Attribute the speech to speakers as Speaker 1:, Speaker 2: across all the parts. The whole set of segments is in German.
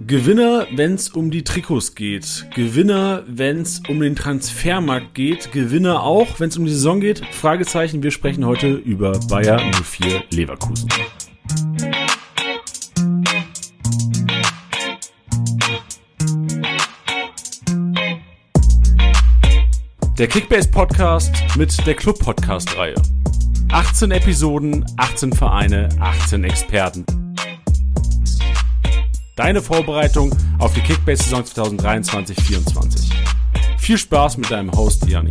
Speaker 1: Gewinner, wenn es um die Trikots geht. Gewinner, wenn es um den Transfermarkt geht. Gewinner auch, wenn es um die Saison geht. Fragezeichen, wir sprechen heute über Bayer 04 Leverkusen. Der Kickbase Podcast mit der Club Podcast Reihe. 18 Episoden, 18 Vereine, 18 Experten. Deine Vorbereitung auf die Kickbase-Saison 2023-24. Viel Spaß mit deinem Host Janni.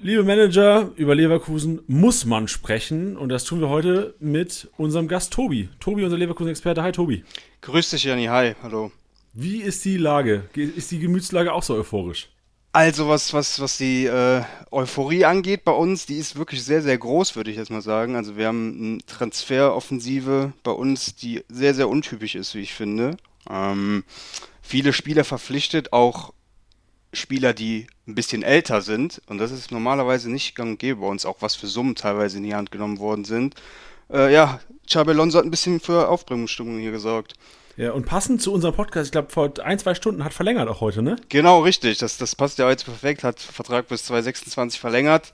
Speaker 1: Liebe Manager, über Leverkusen muss man sprechen und das tun wir heute mit unserem Gast Tobi. Tobi, unser Leverkusen-Experte. Hi Tobi.
Speaker 2: Grüß dich, Janni. Hi, hallo.
Speaker 1: Wie ist die Lage? Ist die Gemütslage auch so euphorisch?
Speaker 2: Also was, was, was die äh, Euphorie angeht bei uns, die ist wirklich sehr, sehr groß, würde ich jetzt mal sagen. Also wir haben eine Transferoffensive bei uns, die sehr, sehr untypisch ist, wie ich finde. Ähm, viele Spieler verpflichtet, auch Spieler, die ein bisschen älter sind. Und das ist normalerweise nicht gang und gäbe bei uns, auch was für Summen teilweise in die Hand genommen worden sind. Äh, ja, Alonso hat ein bisschen für Aufbringungsstimmung hier gesorgt.
Speaker 1: Ja, und passend zu unserem Podcast, ich glaube, vor ein, zwei Stunden hat verlängert auch heute, ne?
Speaker 2: Genau, richtig. Das, das passt ja jetzt perfekt. Hat Vertrag bis 2026 verlängert.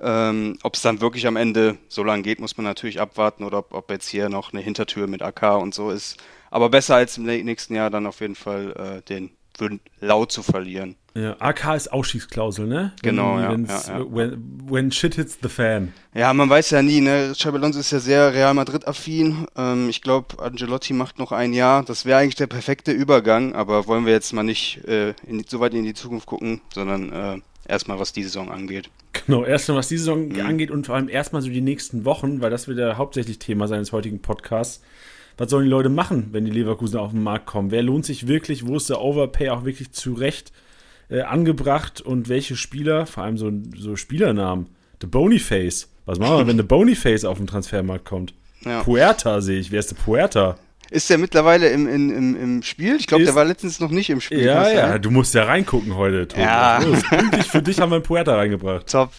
Speaker 2: Ähm, ob es dann wirklich am Ende so lange geht, muss man natürlich abwarten oder ob, ob, jetzt hier noch eine Hintertür mit AK und so ist. Aber besser als im nächsten Jahr dann auf jeden Fall äh, den laut zu verlieren.
Speaker 1: Ja, AK ist Ausschießklausel, ne?
Speaker 2: Genau,
Speaker 1: wenn,
Speaker 2: ja, ja, ja.
Speaker 1: When, when, shit hits the fan.
Speaker 2: Ja, man weiß ja nie, ne? Xabi Alonso ist ja sehr Real Madrid-affin. Ähm, ich glaube, Angelotti macht noch ein Jahr. Das wäre eigentlich der perfekte Übergang, aber wollen wir jetzt mal nicht äh, in, so weit in die Zukunft gucken, sondern äh, erstmal, was die Saison angeht.
Speaker 1: Genau, erstmal, was die Saison mhm. angeht und vor allem erstmal so die nächsten Wochen, weil das wird ja hauptsächlich Thema seines heutigen Podcasts was sollen die Leute machen, wenn die Leverkusen auf den Markt kommen? Wer lohnt sich wirklich? Wo ist der Overpay auch wirklich zu Recht äh, angebracht? Und welche Spieler, vor allem so, so Spielernamen, The Boniface. Was machen wir, wenn The Boniface auf den Transfermarkt kommt? Ja. Puerta sehe ich. Wer ist der Puerta?
Speaker 2: Ist der mittlerweile im, im, im, Spiel? Ich glaube, der war letztens noch nicht im Spiel.
Speaker 1: Ja, ja, du musst ja reingucken heute, Tobi. Ja. für dich haben wir einen Puerta reingebracht.
Speaker 2: Top.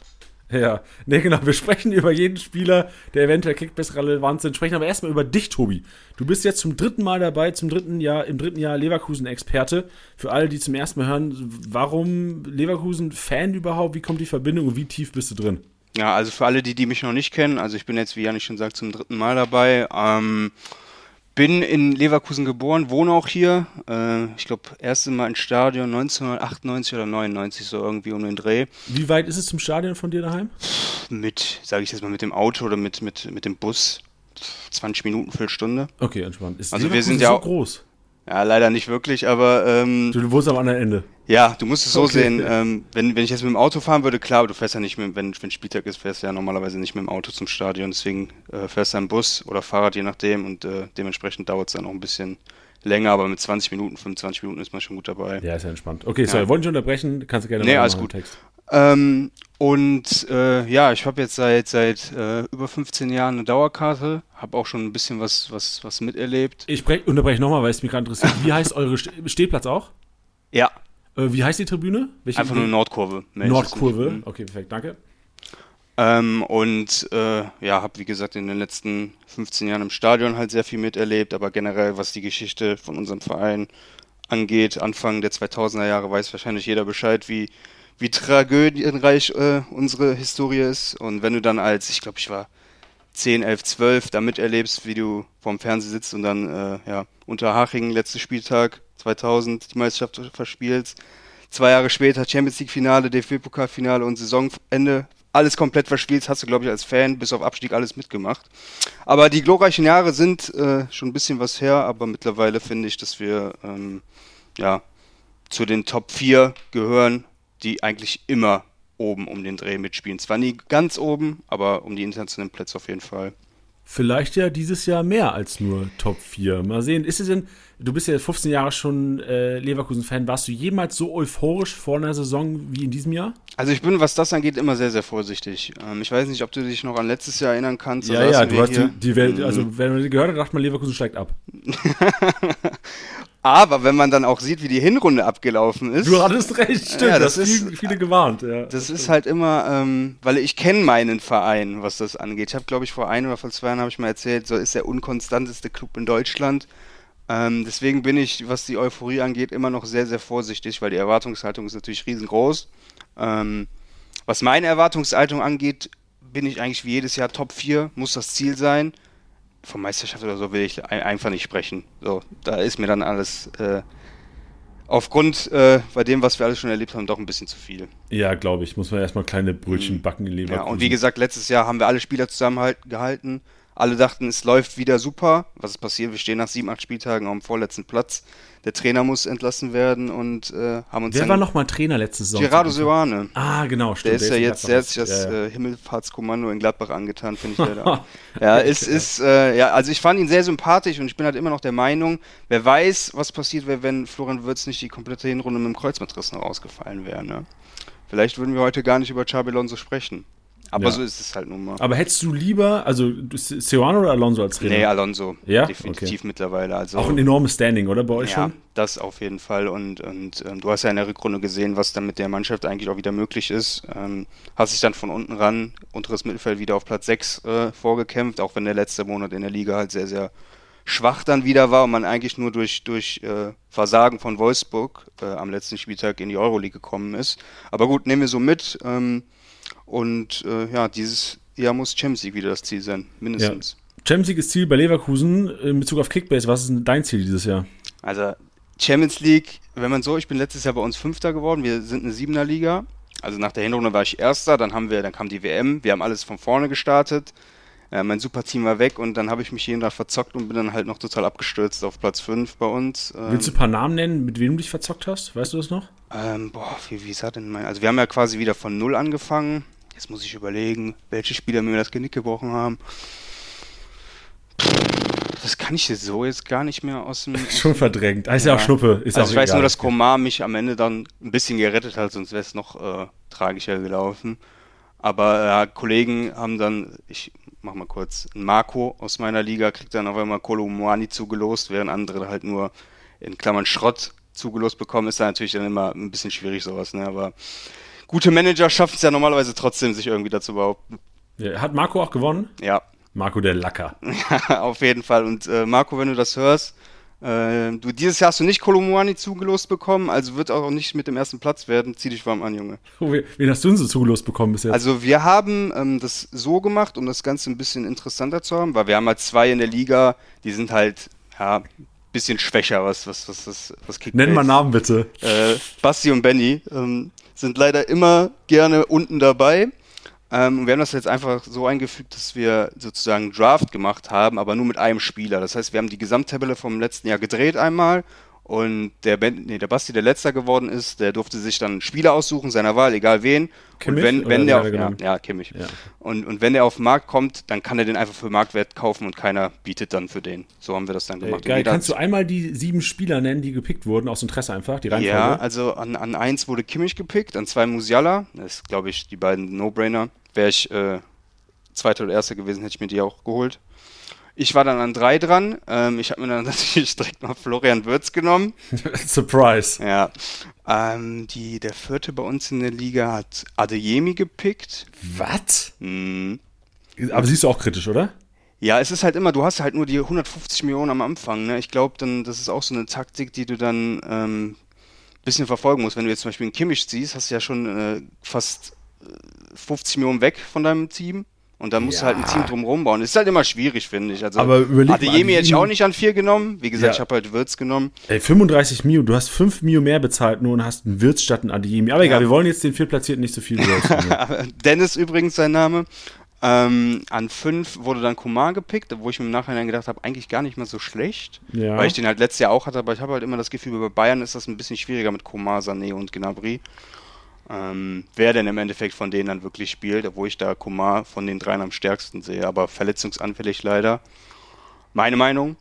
Speaker 1: Ja, ne, genau. Wir sprechen über jeden Spieler, der eventuell Kickbase relevant sind. Sprechen aber erstmal über dich, Tobi. Du bist jetzt zum dritten Mal dabei, zum dritten Jahr, im dritten Jahr Leverkusen-Experte. Für alle, die zum ersten Mal hören, warum Leverkusen-Fan überhaupt? Wie kommt die Verbindung und wie tief bist du drin?
Speaker 2: Ja, also für alle, die, die mich noch nicht kennen, also ich bin jetzt, wie Janik schon sagt, zum dritten Mal dabei. Ähm, bin in Leverkusen geboren, wohne auch hier. Äh, ich glaube, erste Mal ins Stadion 1998 oder 99, so irgendwie um den Dreh.
Speaker 1: Wie weit ist es zum Stadion von dir daheim?
Speaker 2: Mit, sage ich jetzt mal, mit dem Auto oder mit, mit, mit dem Bus. 20 Minuten, Viertelstunde.
Speaker 1: Okay, entspannt.
Speaker 2: Ist also wir sind ja
Speaker 1: so groß.
Speaker 2: Ja, leider nicht wirklich, aber. Ähm,
Speaker 1: du, du wohnst am anderen Ende.
Speaker 2: Ja, du musst es so okay. sehen. Ähm, wenn, wenn ich jetzt mit dem Auto fahren würde, klar, aber du fährst ja nicht mit, wenn, wenn Spieltag ist, fährst du ja normalerweise nicht mit dem Auto zum Stadion. Deswegen äh, fährst du im Bus oder Fahrrad, je nachdem. Und äh, dementsprechend dauert es dann auch ein bisschen länger, aber mit 20 Minuten, 25 Minuten ist man schon gut dabei.
Speaker 1: Ja, ist ja entspannt. Okay, sorry, ja. wollte ich unterbrechen? Kannst du gerne
Speaker 2: Nee, alles gut. Ähm, und äh, ja, ich habe jetzt seit seit äh, über 15 Jahren eine Dauerkarte, habe auch schon ein bisschen was was was miterlebt.
Speaker 1: Ich unterbreche nochmal, weil es mich gerade interessiert. Wie heißt eure St Stehplatz auch?
Speaker 2: Ja.
Speaker 1: Äh, wie heißt die Tribüne?
Speaker 2: Welche Einfach nur Nordkurve.
Speaker 1: Nordkurve. Mhm. Okay, perfekt, danke.
Speaker 2: Ähm, und äh, ja, habe wie gesagt in den letzten 15 Jahren im Stadion halt sehr viel miterlebt, aber generell was die Geschichte von unserem Verein angeht, Anfang der 2000er Jahre weiß wahrscheinlich jeder Bescheid, wie wie tragödienreich äh, unsere Historie ist. Und wenn du dann als, ich glaube, ich war 10, 11, 12, da miterlebst, wie du vorm Fernseher sitzt und dann äh, ja, unter Haching, letzter Spieltag 2000, die Meisterschaft verspielst. Zwei Jahre später Champions League-Finale, DFB-Pokalfinale und Saisonende. Alles komplett verspielt, hast du, glaube ich, als Fan bis auf Abstieg alles mitgemacht. Aber die glorreichen Jahre sind äh, schon ein bisschen was her, aber mittlerweile finde ich, dass wir ähm, ja, zu den Top 4 gehören die eigentlich immer oben um den Dreh mitspielen. Zwar nie ganz oben, aber um die internationalen Plätze auf jeden Fall.
Speaker 1: Vielleicht ja dieses Jahr mehr als nur Top 4. Mal sehen, ist es denn, du bist ja 15 Jahre schon äh, Leverkusen-Fan. Warst du jemals so euphorisch vor einer Saison wie in diesem Jahr?
Speaker 2: Also ich bin, was das angeht, immer sehr, sehr vorsichtig. Ähm, ich weiß nicht, ob du dich noch an letztes Jahr erinnern kannst.
Speaker 1: Ja, ja, du hast die, die Welt, also mhm. wenn man gehört hat, dachte man, Leverkusen steigt ab.
Speaker 2: Aber wenn man dann auch sieht, wie die Hinrunde abgelaufen ist.
Speaker 1: Du hattest recht, stimmt. Ja, das, das ist viele, viele gewarnt. Ja,
Speaker 2: das, das ist halt immer, ähm, weil ich kenne meinen Verein, was das angeht. Ich habe, glaube ich, vor ein oder vor zwei Jahren habe ich mal erzählt, so ist der unkonstanteste Club in Deutschland. Ähm, deswegen bin ich, was die Euphorie angeht, immer noch sehr, sehr vorsichtig, weil die Erwartungshaltung ist natürlich riesengroß. Ähm, was meine Erwartungshaltung angeht, bin ich eigentlich wie jedes Jahr Top 4, muss das Ziel sein von Meisterschaft oder so will ich einfach nicht sprechen. So, da ist mir dann alles äh, aufgrund äh, bei dem, was wir alles schon erlebt haben, doch ein bisschen zu viel.
Speaker 1: Ja, glaube ich. Muss man erstmal kleine Brötchen mhm. backen in
Speaker 2: Leverkusen. Ja, und wie gesagt, letztes Jahr haben wir alle Spieler zusammengehalten. Alle dachten, es läuft wieder super. Was ist passiert? Wir stehen nach sieben, acht Spieltagen auf dem vorletzten Platz. Der Trainer muss entlassen werden und äh, haben uns.
Speaker 1: Wer war nochmal Trainer letzte Saison?
Speaker 2: Gerardo Seoane.
Speaker 1: Ah, genau,
Speaker 2: stimmt. Der ist ja jetzt, der hat sich das ja. äh, Himmelfahrtskommando in Gladbach angetan, finde ich. ja, ja, es ist, äh, ja, also ich fand ihn sehr sympathisch und ich bin halt immer noch der Meinung, wer weiß, was passiert wäre, wenn Florian Würz nicht die komplette Hinrunde mit dem Kreuzbandriss noch ausgefallen wäre. Ne? Vielleicht würden wir heute gar nicht über Xabi Alonso sprechen. Aber ja. so ist es halt nun mal.
Speaker 1: Aber hättest du lieber, also Seoane oder Alonso als
Speaker 2: Trainer? Nee, Alonso. Ja? Definitiv okay. mittlerweile. Also,
Speaker 1: auch ein enormes Standing, oder bei euch
Speaker 2: ja,
Speaker 1: schon?
Speaker 2: das auf jeden Fall. Und, und ähm, du hast ja in der Rückrunde gesehen, was dann mit der Mannschaft eigentlich auch wieder möglich ist. Ähm, hast sich dann von unten ran, unteres Mittelfeld wieder auf Platz 6 äh, vorgekämpft, auch wenn der letzte Monat in der Liga halt sehr, sehr schwach dann wieder war und man eigentlich nur durch, durch äh, Versagen von Wolfsburg äh, am letzten Spieltag in die Euroleague gekommen ist. Aber gut, nehmen wir so mit. Ähm, und äh, ja, dieses Jahr muss Champions League wieder das Ziel sein, mindestens.
Speaker 1: Ja. Champions League ist Ziel bei Leverkusen in Bezug auf Kickbase. Was ist denn dein Ziel dieses Jahr?
Speaker 2: Also Champions League, wenn man so, ich bin letztes Jahr bei uns Fünfter geworden. Wir sind eine Siebener Liga. Also nach der Hinrunde war ich Erster, dann haben wir, dann kam die WM. Wir haben alles von vorne gestartet. Äh, mein Superteam war weg und dann habe ich mich jeden Tag verzockt und bin dann halt noch total abgestürzt auf Platz 5 bei uns.
Speaker 1: Ähm, Willst du ein paar Namen nennen, mit wem du dich verzockt hast? Weißt du das noch?
Speaker 2: Ähm, boah, wie, wie ist das denn mein? Also wir haben ja quasi wieder von Null angefangen. Jetzt muss ich überlegen, welche Spieler mir das Genick gebrochen haben. Das kann ich jetzt so jetzt gar nicht mehr aus dem.
Speaker 1: Schon verdrängt. Ah, ist ja, ja auch Schnuppe. Ist
Speaker 2: also ich weiß egal. nur, dass Komar mich am Ende dann ein bisschen gerettet hat, sonst wäre es noch äh, tragischer gelaufen. Aber äh, Kollegen haben dann, ich mach mal kurz, Marco aus meiner Liga kriegt dann auf einmal Kolomwani zugelost, während andere halt nur in Klammern Schrott zugelost bekommen. Ist da natürlich dann immer ein bisschen schwierig sowas, ne? Aber gute Manager schaffen es ja normalerweise trotzdem, sich irgendwie dazu behaupten.
Speaker 1: Hat Marco auch gewonnen?
Speaker 2: Ja.
Speaker 1: Marco der Lacker.
Speaker 2: Ja, auf jeden Fall. Und äh, Marco, wenn du das hörst, äh, du, dieses Jahr hast du nicht Kolumuani zugelost bekommen, also wird auch nicht mit dem ersten Platz werden. Zieh dich warm an, Junge.
Speaker 1: Oh, wen hast du denn so zugelost bekommen bis jetzt?
Speaker 2: Also wir haben ähm, das so gemacht, um das Ganze ein bisschen interessanter zu haben, weil wir haben halt zwei in der Liga, die sind halt, ja, bisschen schwächer, was, was, was, was, was.
Speaker 1: Nenn mal Namen bitte.
Speaker 2: Äh, Basti und Benny ähm, sind leider immer gerne unten dabei. Ähm, wir haben das jetzt einfach so eingefügt, dass wir sozusagen Draft gemacht haben, aber nur mit einem Spieler. Das heißt, wir haben die Gesamttabelle vom letzten Jahr gedreht einmal und der, ben, nee, der Basti, der letzter geworden ist, der durfte sich dann Spieler aussuchen, seiner Wahl, egal wen. Kimmich, und wenn, wenn der auf, ja, ja, Kimmich. Ja. Und, und wenn der auf den Markt kommt, dann kann er den einfach für Marktwert kaufen und keiner bietet dann für den. So haben wir das dann gemacht.
Speaker 1: Geil, kannst du einmal die sieben Spieler nennen, die gepickt wurden, aus Interesse einfach, die
Speaker 2: Reihenfolge? Ja, also an, an eins wurde Kimmich gepickt, an zwei Musiala, das ist, glaube ich, die beiden No-Brainer. Wäre ich äh, Zweiter oder Erster gewesen, hätte ich mir die auch geholt. Ich war dann an drei dran. Ähm, ich habe mir dann natürlich direkt mal Florian Würz genommen.
Speaker 1: Surprise.
Speaker 2: Ja. Ähm, die, der vierte bei uns in der Liga hat Adeyemi gepickt.
Speaker 1: Was? Mhm. Aber siehst du auch kritisch, oder?
Speaker 2: Ja, es ist halt immer, du hast halt nur die 150 Millionen am Anfang. Ne? Ich glaube, dann das ist auch so eine Taktik, die du dann ähm, bisschen verfolgen musst. Wenn du jetzt zum Beispiel einen Kimmich siehst, hast du ja schon äh, fast 50 äh, Millionen weg von deinem Team. Und dann musst ja. du halt ein Team drumherum bauen. Das ist halt immer schwierig, finde ich. Also,
Speaker 1: aber überleg
Speaker 2: Adeyemi hätte ich auch nicht an vier genommen. Wie gesagt, ja. ich habe halt Wirtz genommen.
Speaker 1: Ey, 35 Mio, du hast 5 Mio mehr bezahlt nur und hast einen Wirtz statt einen Adeyemi. Aber egal, ja. wir wollen jetzt den Viertplatzierten nicht so viel
Speaker 2: Dennis übrigens sein Name. Ähm, an 5 wurde dann Kumar gepickt, wo ich mir im Nachhinein gedacht habe, eigentlich gar nicht mal so schlecht. Ja. Weil ich den halt letztes Jahr auch hatte, aber ich habe halt immer das Gefühl, bei Bayern ist das ein bisschen schwieriger mit Kumar, Sané und Gnabry ähm, wer denn im Endeffekt von denen dann wirklich spielt, obwohl ich da Kumar von den dreien am stärksten sehe, aber verletzungsanfällig leider. Meine Meinung.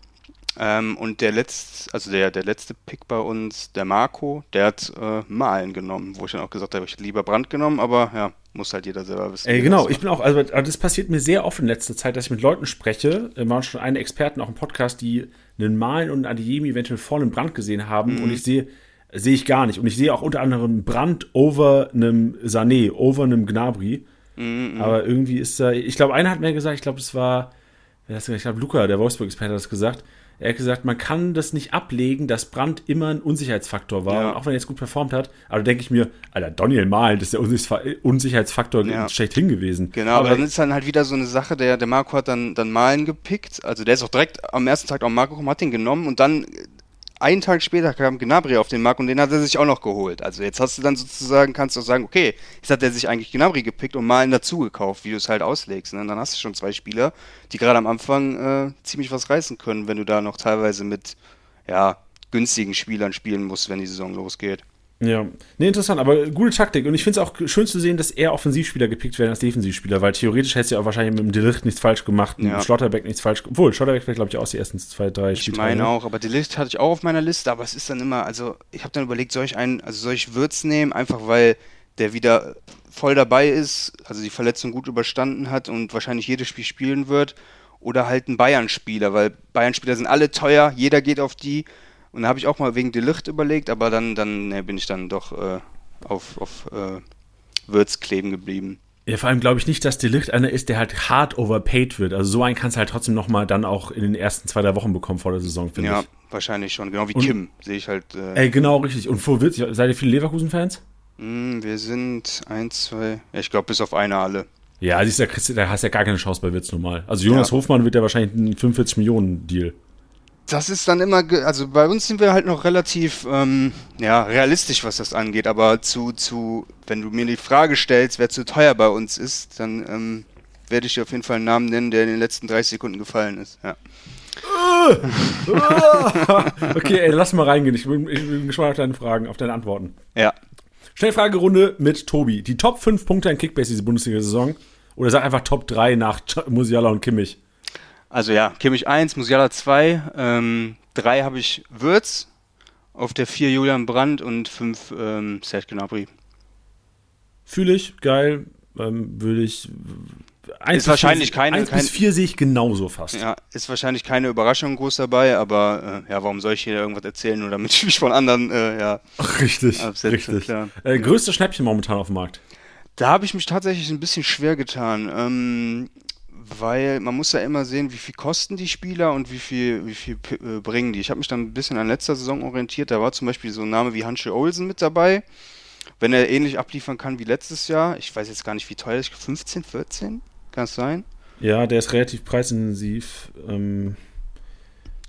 Speaker 2: Ähm, und der letzte, also der, der letzte Pick bei uns, der Marco, der hat äh, Malen genommen, wo ich dann auch gesagt habe, ich hätte lieber Brand genommen, aber ja, muss halt jeder selber wissen.
Speaker 1: Ey, genau, ich bin auch, also das passiert mir sehr oft in letzter Zeit, dass ich mit Leuten spreche, da waren schon eine Experten auch im Podcast, die einen Malen und einen Adeyemi eventuell voll im Brand gesehen haben mhm. und ich sehe, sehe ich gar nicht. Und ich sehe auch unter anderem Brand over einem Sané, over einem Gnabry. Mhm, aber irgendwie ist da, ich glaube, einer hat mir gesagt, ich glaube, es war, ich glaube, Luca, der Wolfsburg-Experte, hat das gesagt, er hat gesagt, man kann das nicht ablegen, dass Brandt immer ein Unsicherheitsfaktor war, ja. auch wenn er jetzt gut performt hat. Aber da denke ich mir, Alter, Daniel Mahlen, das ist der Unsicherheitsfaktor ja. schlechthin gewesen.
Speaker 2: Genau, aber dann ist dann halt wieder so eine Sache, der, der Marco hat dann, dann Malen gepickt. Also der ist auch direkt am ersten Tag auch Marco hat den genommen und dann einen Tag später kam Gnabry auf den Markt und den hat er sich auch noch geholt. Also jetzt hast du dann sozusagen, kannst du sagen, okay, jetzt hat er sich eigentlich Gnabry gepickt und Malen dazu gekauft, wie du es halt auslegst. Ne? Und dann hast du schon zwei Spieler, die gerade am Anfang äh, ziemlich was reißen können, wenn du da noch teilweise mit ja, günstigen Spielern spielen musst, wenn die Saison losgeht.
Speaker 1: Ja, nee, interessant, aber gute Taktik. Und ich finde es auch schön zu sehen, dass eher Offensivspieler gepickt werden als Defensivspieler, weil theoretisch hätte du ja auch wahrscheinlich mit dem Delicht nichts falsch gemacht, mit ja. dem Schlotterbeck nichts falsch gemacht. Obwohl, Schlotterbeck wäre, glaube ich, auch die ersten zwei, drei
Speaker 2: Spiele. Ich meine auch, aber Delicht hatte ich auch auf meiner Liste, aber es ist dann immer, also ich habe dann überlegt, soll ich einen, also soll ich Würz nehmen, einfach weil der wieder voll dabei ist, also die Verletzung gut überstanden hat und wahrscheinlich jedes Spiel spielen wird, oder halt ein Bayern-Spieler, weil Bayern-Spieler sind alle teuer, jeder geht auf die und da habe ich auch mal wegen Delicht überlegt, aber dann, dann ne, bin ich dann doch äh, auf, auf äh, Würz kleben geblieben.
Speaker 1: Ja, vor allem glaube ich nicht, dass Delicht einer ist, der halt hart overpaid wird. Also so einen kannst du halt trotzdem nochmal dann auch in den ersten zwei, drei Wochen bekommen vor der Saison, finde ja, ich. Ja,
Speaker 2: wahrscheinlich schon. Genau wie und, Kim sehe ich halt.
Speaker 1: Äh, ey, genau, richtig. Und vor Würz, seid ihr viele Leverkusen-Fans?
Speaker 2: Mm, wir sind eins, zwei, ich glaube bis auf eine alle.
Speaker 1: Ja, siehst du, da hast du ja gar keine Chance bei Wirtz normal. Also Jonas ja. Hofmann wird ja wahrscheinlich ein 45 Millionen Deal
Speaker 2: das ist dann immer, also bei uns sind wir halt noch relativ ähm, ja, realistisch, was das angeht, aber zu, zu, wenn du mir die Frage stellst, wer zu teuer bei uns ist, dann ähm, werde ich dir auf jeden Fall einen Namen nennen, der in den letzten 30 Sekunden gefallen ist. Ja.
Speaker 1: okay, ey, lass mal reingehen. Ich bin, ich bin gespannt auf deine Fragen, auf deine Antworten.
Speaker 2: Ja.
Speaker 1: Schnellfragerunde mit Tobi. Die Top 5 Punkte in Kickbase diese Bundesliga-Saison. Oder sag einfach Top 3 nach Musiala und Kimmich.
Speaker 2: Also ja, Kimmich 1, Musiala 2, ähm, 3 habe ich Würz, auf der 4 Julian Brandt und 5 ähm, Serge Gnabry.
Speaker 1: Fühle ich, geil, ähm, würde ich.
Speaker 2: Eins ist wahrscheinlich vier, keine.
Speaker 1: 1 kein, bis 4 sehe ich genauso fast.
Speaker 2: Ja, ist wahrscheinlich keine Überraschung groß dabei, aber äh, ja, warum soll ich hier irgendwas erzählen, nur damit ich mich von anderen, äh, ja.
Speaker 1: Ach, richtig, absetze, richtig. Äh, größte Schnäppchen momentan auf dem Markt?
Speaker 2: Da habe ich mich tatsächlich ein bisschen schwer getan. Ähm, weil man muss ja immer sehen, wie viel kosten die Spieler und wie viel, wie viel äh, bringen die. Ich habe mich dann ein bisschen an letzter Saison orientiert. Da war zum Beispiel so ein Name wie Hansche Olsen mit dabei. Wenn er ähnlich abliefern kann wie letztes Jahr, ich weiß jetzt gar nicht, wie teuer ist, 15, 14? Kann es sein?
Speaker 1: Ja, der ist relativ preisintensiv. Ähm,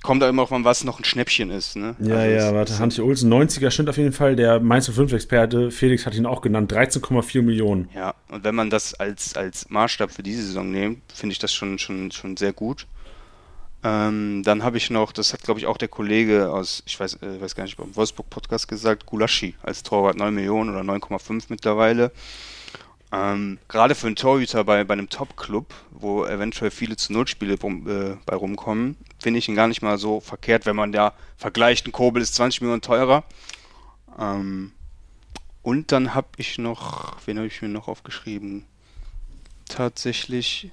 Speaker 2: kommt da immer auf an, was noch ein Schnäppchen ist. Ne?
Speaker 1: Ja, also ja, warte, Hansi Olsen, 90er stimmt auf jeden Fall. Der Mainz 5-Experte, Felix hat ihn auch genannt, 13,4 Millionen.
Speaker 2: Ja, und wenn man das als, als Maßstab für diese Saison nimmt, finde ich das schon, schon, schon sehr gut. Ähm, dann habe ich noch, das hat glaube ich auch der Kollege aus, ich weiß, äh, weiß gar nicht, beim Wolfsburg-Podcast gesagt, Gulaschi als Torwart 9 Millionen oder 9,5 mittlerweile. Ähm, Gerade für einen Torhüter bei, bei einem Top-Club, wo eventuell viele zu Nullspiele äh, bei rumkommen, finde ich ihn gar nicht mal so verkehrt, wenn man da vergleicht, ein Kobel ist 20 Millionen teurer. Ähm, und dann habe ich noch, wen habe ich mir noch aufgeschrieben? Tatsächlich.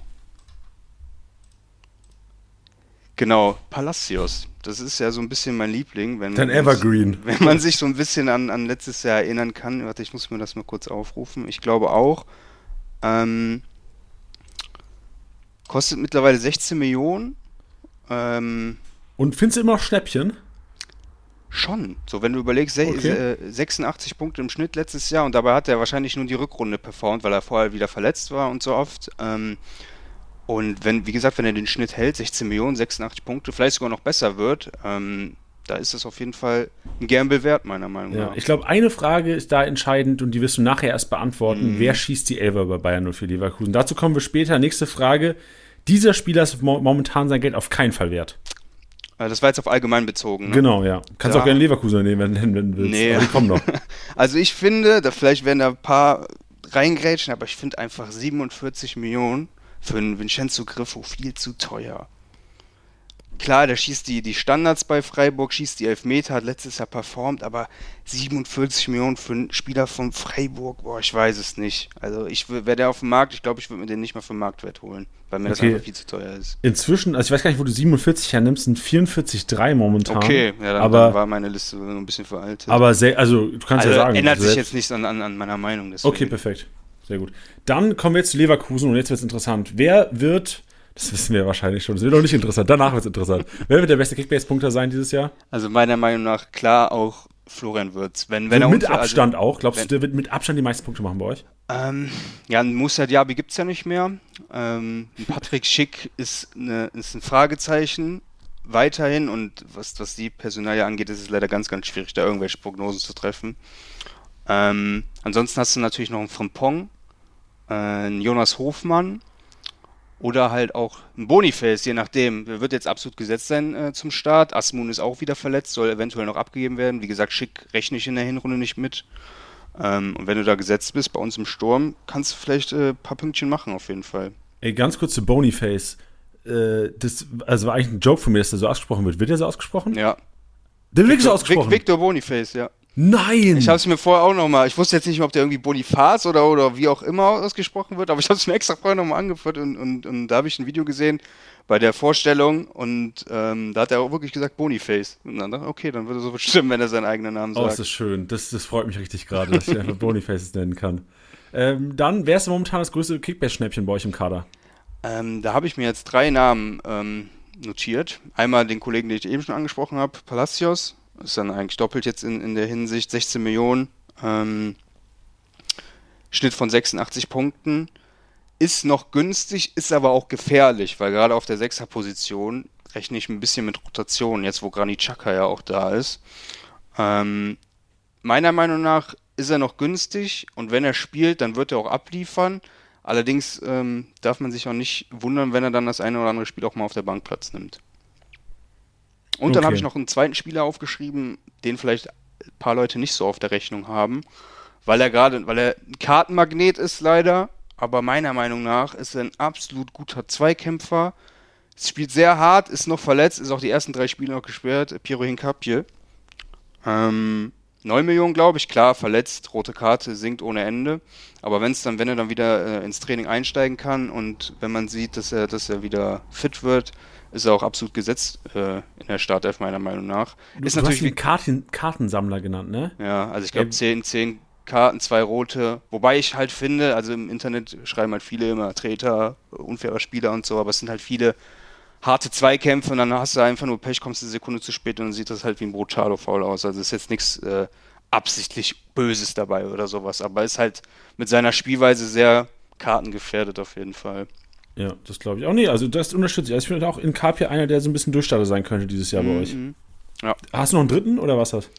Speaker 2: Genau, Palacios. Das ist ja so ein bisschen mein Liebling. Wenn
Speaker 1: Dein Evergreen.
Speaker 2: Wenn man sich so ein bisschen an, an letztes Jahr erinnern kann. Warte, ich muss mir das mal kurz aufrufen. Ich glaube auch. Ähm, kostet mittlerweile 16 Millionen. Ähm,
Speaker 1: Und findest du immer noch Schnäppchen?
Speaker 2: Schon. So, wenn du überlegst, okay. 86 Punkte im Schnitt letztes Jahr und dabei hat er wahrscheinlich nur die Rückrunde performt, weil er vorher wieder verletzt war und so oft. Ähm, und wenn, wie gesagt, wenn er den Schnitt hält, 16 Millionen, 86 Punkte, vielleicht sogar noch besser wird, ähm, da ist es auf jeden Fall ein Gamble wert, meiner Meinung
Speaker 1: nach. Ja, ich glaube, eine Frage ist da entscheidend und die wirst du nachher erst beantworten. Mhm. Wer schießt die Elfer bei Bayern 04 Leverkusen? Dazu kommen wir später. Nächste Frage. Dieser Spieler ist momentan sein Geld auf keinen Fall wert.
Speaker 2: Äh, das war jetzt auf allgemein bezogen.
Speaker 1: Ne? Genau, ja. Kannst ja. auch gerne Leverkusen nehmen, wenn du willst.
Speaker 2: Nee. Aber die kommen noch. also ich finde, da vielleicht werden da ein paar reingrätschen, aber ich finde einfach 47 Millionen für einen Vincenzo Griffo viel zu teuer. klar, der schießt die, die Standards bei Freiburg, schießt die Elfmeter, hat letztes Jahr performt, aber 47 Millionen für einen Spieler von Freiburg, boah, ich weiß es nicht. Also ich wäre der auf dem Markt, ich glaube, ich würde mir den nicht mal für Marktwert holen, weil mir okay. das einfach viel zu teuer ist.
Speaker 1: Inzwischen, also ich weiß gar nicht, wo du 47 hernimmst, sind 44,3 momentan.
Speaker 2: Okay, ja, dann, aber, dann war meine Liste ein bisschen veraltet.
Speaker 1: Aber sehr, also du kannst also, ja sagen.
Speaker 2: Ändert sich jetzt nichts an, an, an meiner Meinung.
Speaker 1: Deswegen. Okay, perfekt. Sehr gut. Dann kommen wir jetzt zu Leverkusen und jetzt wird es interessant. Wer wird das wissen wir wahrscheinlich schon. Das wird auch nicht interessant. Danach wird es interessant. Wer wird der beste Kickbase-Punkter sein dieses Jahr?
Speaker 2: Also meiner Meinung nach klar auch Florian Würz. Wenn, wenn
Speaker 1: er mit unter, Abstand also, auch. Glaubst wenn, du, der wird mit Abstand die meisten Punkte machen bei euch?
Speaker 2: Ähm, ja, ein Musa Diaby gibt es ja nicht mehr. Ähm, Patrick Schick ist, eine, ist ein Fragezeichen weiterhin und was, was die Personalie angeht, ist es leider ganz, ganz schwierig, da irgendwelche Prognosen zu treffen. Ähm, ansonsten hast du natürlich noch einen Frimpong, äh, einen Jonas Hofmann, oder halt auch ein Boniface, je nachdem. Der wird jetzt absolut gesetzt sein äh, zum Start. Asmun ist auch wieder verletzt, soll eventuell noch abgegeben werden. Wie gesagt, Schick rechne ich in der Hinrunde nicht mit. Ähm, und wenn du da gesetzt bist bei uns im Sturm, kannst du vielleicht ein äh, paar Pünktchen machen, auf jeden Fall.
Speaker 1: Ey, ganz kurz zu Boniface. Äh, das also war eigentlich ein Joke von mir, dass der so ausgesprochen wird. Wird der so ausgesprochen?
Speaker 2: Ja.
Speaker 1: Der wird so ausgesprochen?
Speaker 2: Victor Boniface, ja.
Speaker 1: Nein!
Speaker 2: Ich habe es mir vorher auch nochmal, ich wusste jetzt nicht, ob der irgendwie Bonifaz oder, oder wie auch immer ausgesprochen wird, aber ich habe es mir extra vorher nochmal angeführt und, und, und da habe ich ein Video gesehen bei der Vorstellung und ähm, da hat er auch wirklich gesagt Boniface. Und dann dachte ich, okay, dann würde es so bestimmen, wenn er seinen eigenen Namen sagt.
Speaker 1: Oh, ist das schön. Das, das freut mich richtig gerade, dass ich einfach Bonifaces nennen kann. Ähm, dann, wer ist momentan das größte Kickback-Schnäppchen bei euch im Kader?
Speaker 2: Ähm, da habe ich mir jetzt drei Namen ähm, notiert. Einmal den Kollegen, den ich eben schon angesprochen habe, Palacios ist dann eigentlich doppelt jetzt in, in der Hinsicht. 16 Millionen. Ähm, Schnitt von 86 Punkten. Ist noch günstig, ist aber auch gefährlich, weil gerade auf der 6er Position rechne ich ein bisschen mit Rotation, jetzt wo Granit Xhaka ja auch da ist. Ähm, meiner Meinung nach ist er noch günstig und wenn er spielt, dann wird er auch abliefern. Allerdings ähm, darf man sich auch nicht wundern, wenn er dann das eine oder andere Spiel auch mal auf der Bank Platz nimmt. Und okay. dann habe ich noch einen zweiten Spieler aufgeschrieben, den vielleicht ein paar Leute nicht so auf der Rechnung haben, weil er gerade, weil er ein Kartenmagnet ist leider, aber meiner Meinung nach ist er ein absolut guter Zweikämpfer. Spielt sehr hart, ist noch verletzt, ist auch die ersten drei Spiele noch gesperrt. Piero Hincapie. Ähm, 9 Millionen, glaube ich, klar, verletzt, rote Karte, sinkt ohne Ende. Aber wenn es dann, wenn er dann wieder äh, ins Training einsteigen kann und wenn man sieht, dass er, dass er wieder fit wird, ist er auch absolut gesetzt äh, in der Startelf, meiner Meinung nach.
Speaker 1: Du,
Speaker 2: ist
Speaker 1: du natürlich hast ihn Karten, Kartensammler genannt, ne?
Speaker 2: Ja, also ich glaube 10, 10 Karten, zwei rote. Wobei ich halt finde, also im Internet schreiben halt viele immer Treter, unfairer Spieler und so, aber es sind halt viele harte Zweikämpfe und dann hast du einfach nur Pech, kommst eine Sekunde zu spät und dann sieht das halt wie ein Brutalo-Foul aus. Also ist jetzt nichts äh, absichtlich Böses dabei oder sowas, aber ist halt mit seiner Spielweise sehr kartengefährdet auf jeden Fall.
Speaker 1: Ja, das glaube ich auch. Nee, also das unterstütze ich. Also ich finde auch in Capia einer, der so ein bisschen Durchstarter sein könnte dieses Jahr mhm. bei euch. Ja. Hast du noch einen dritten oder was hast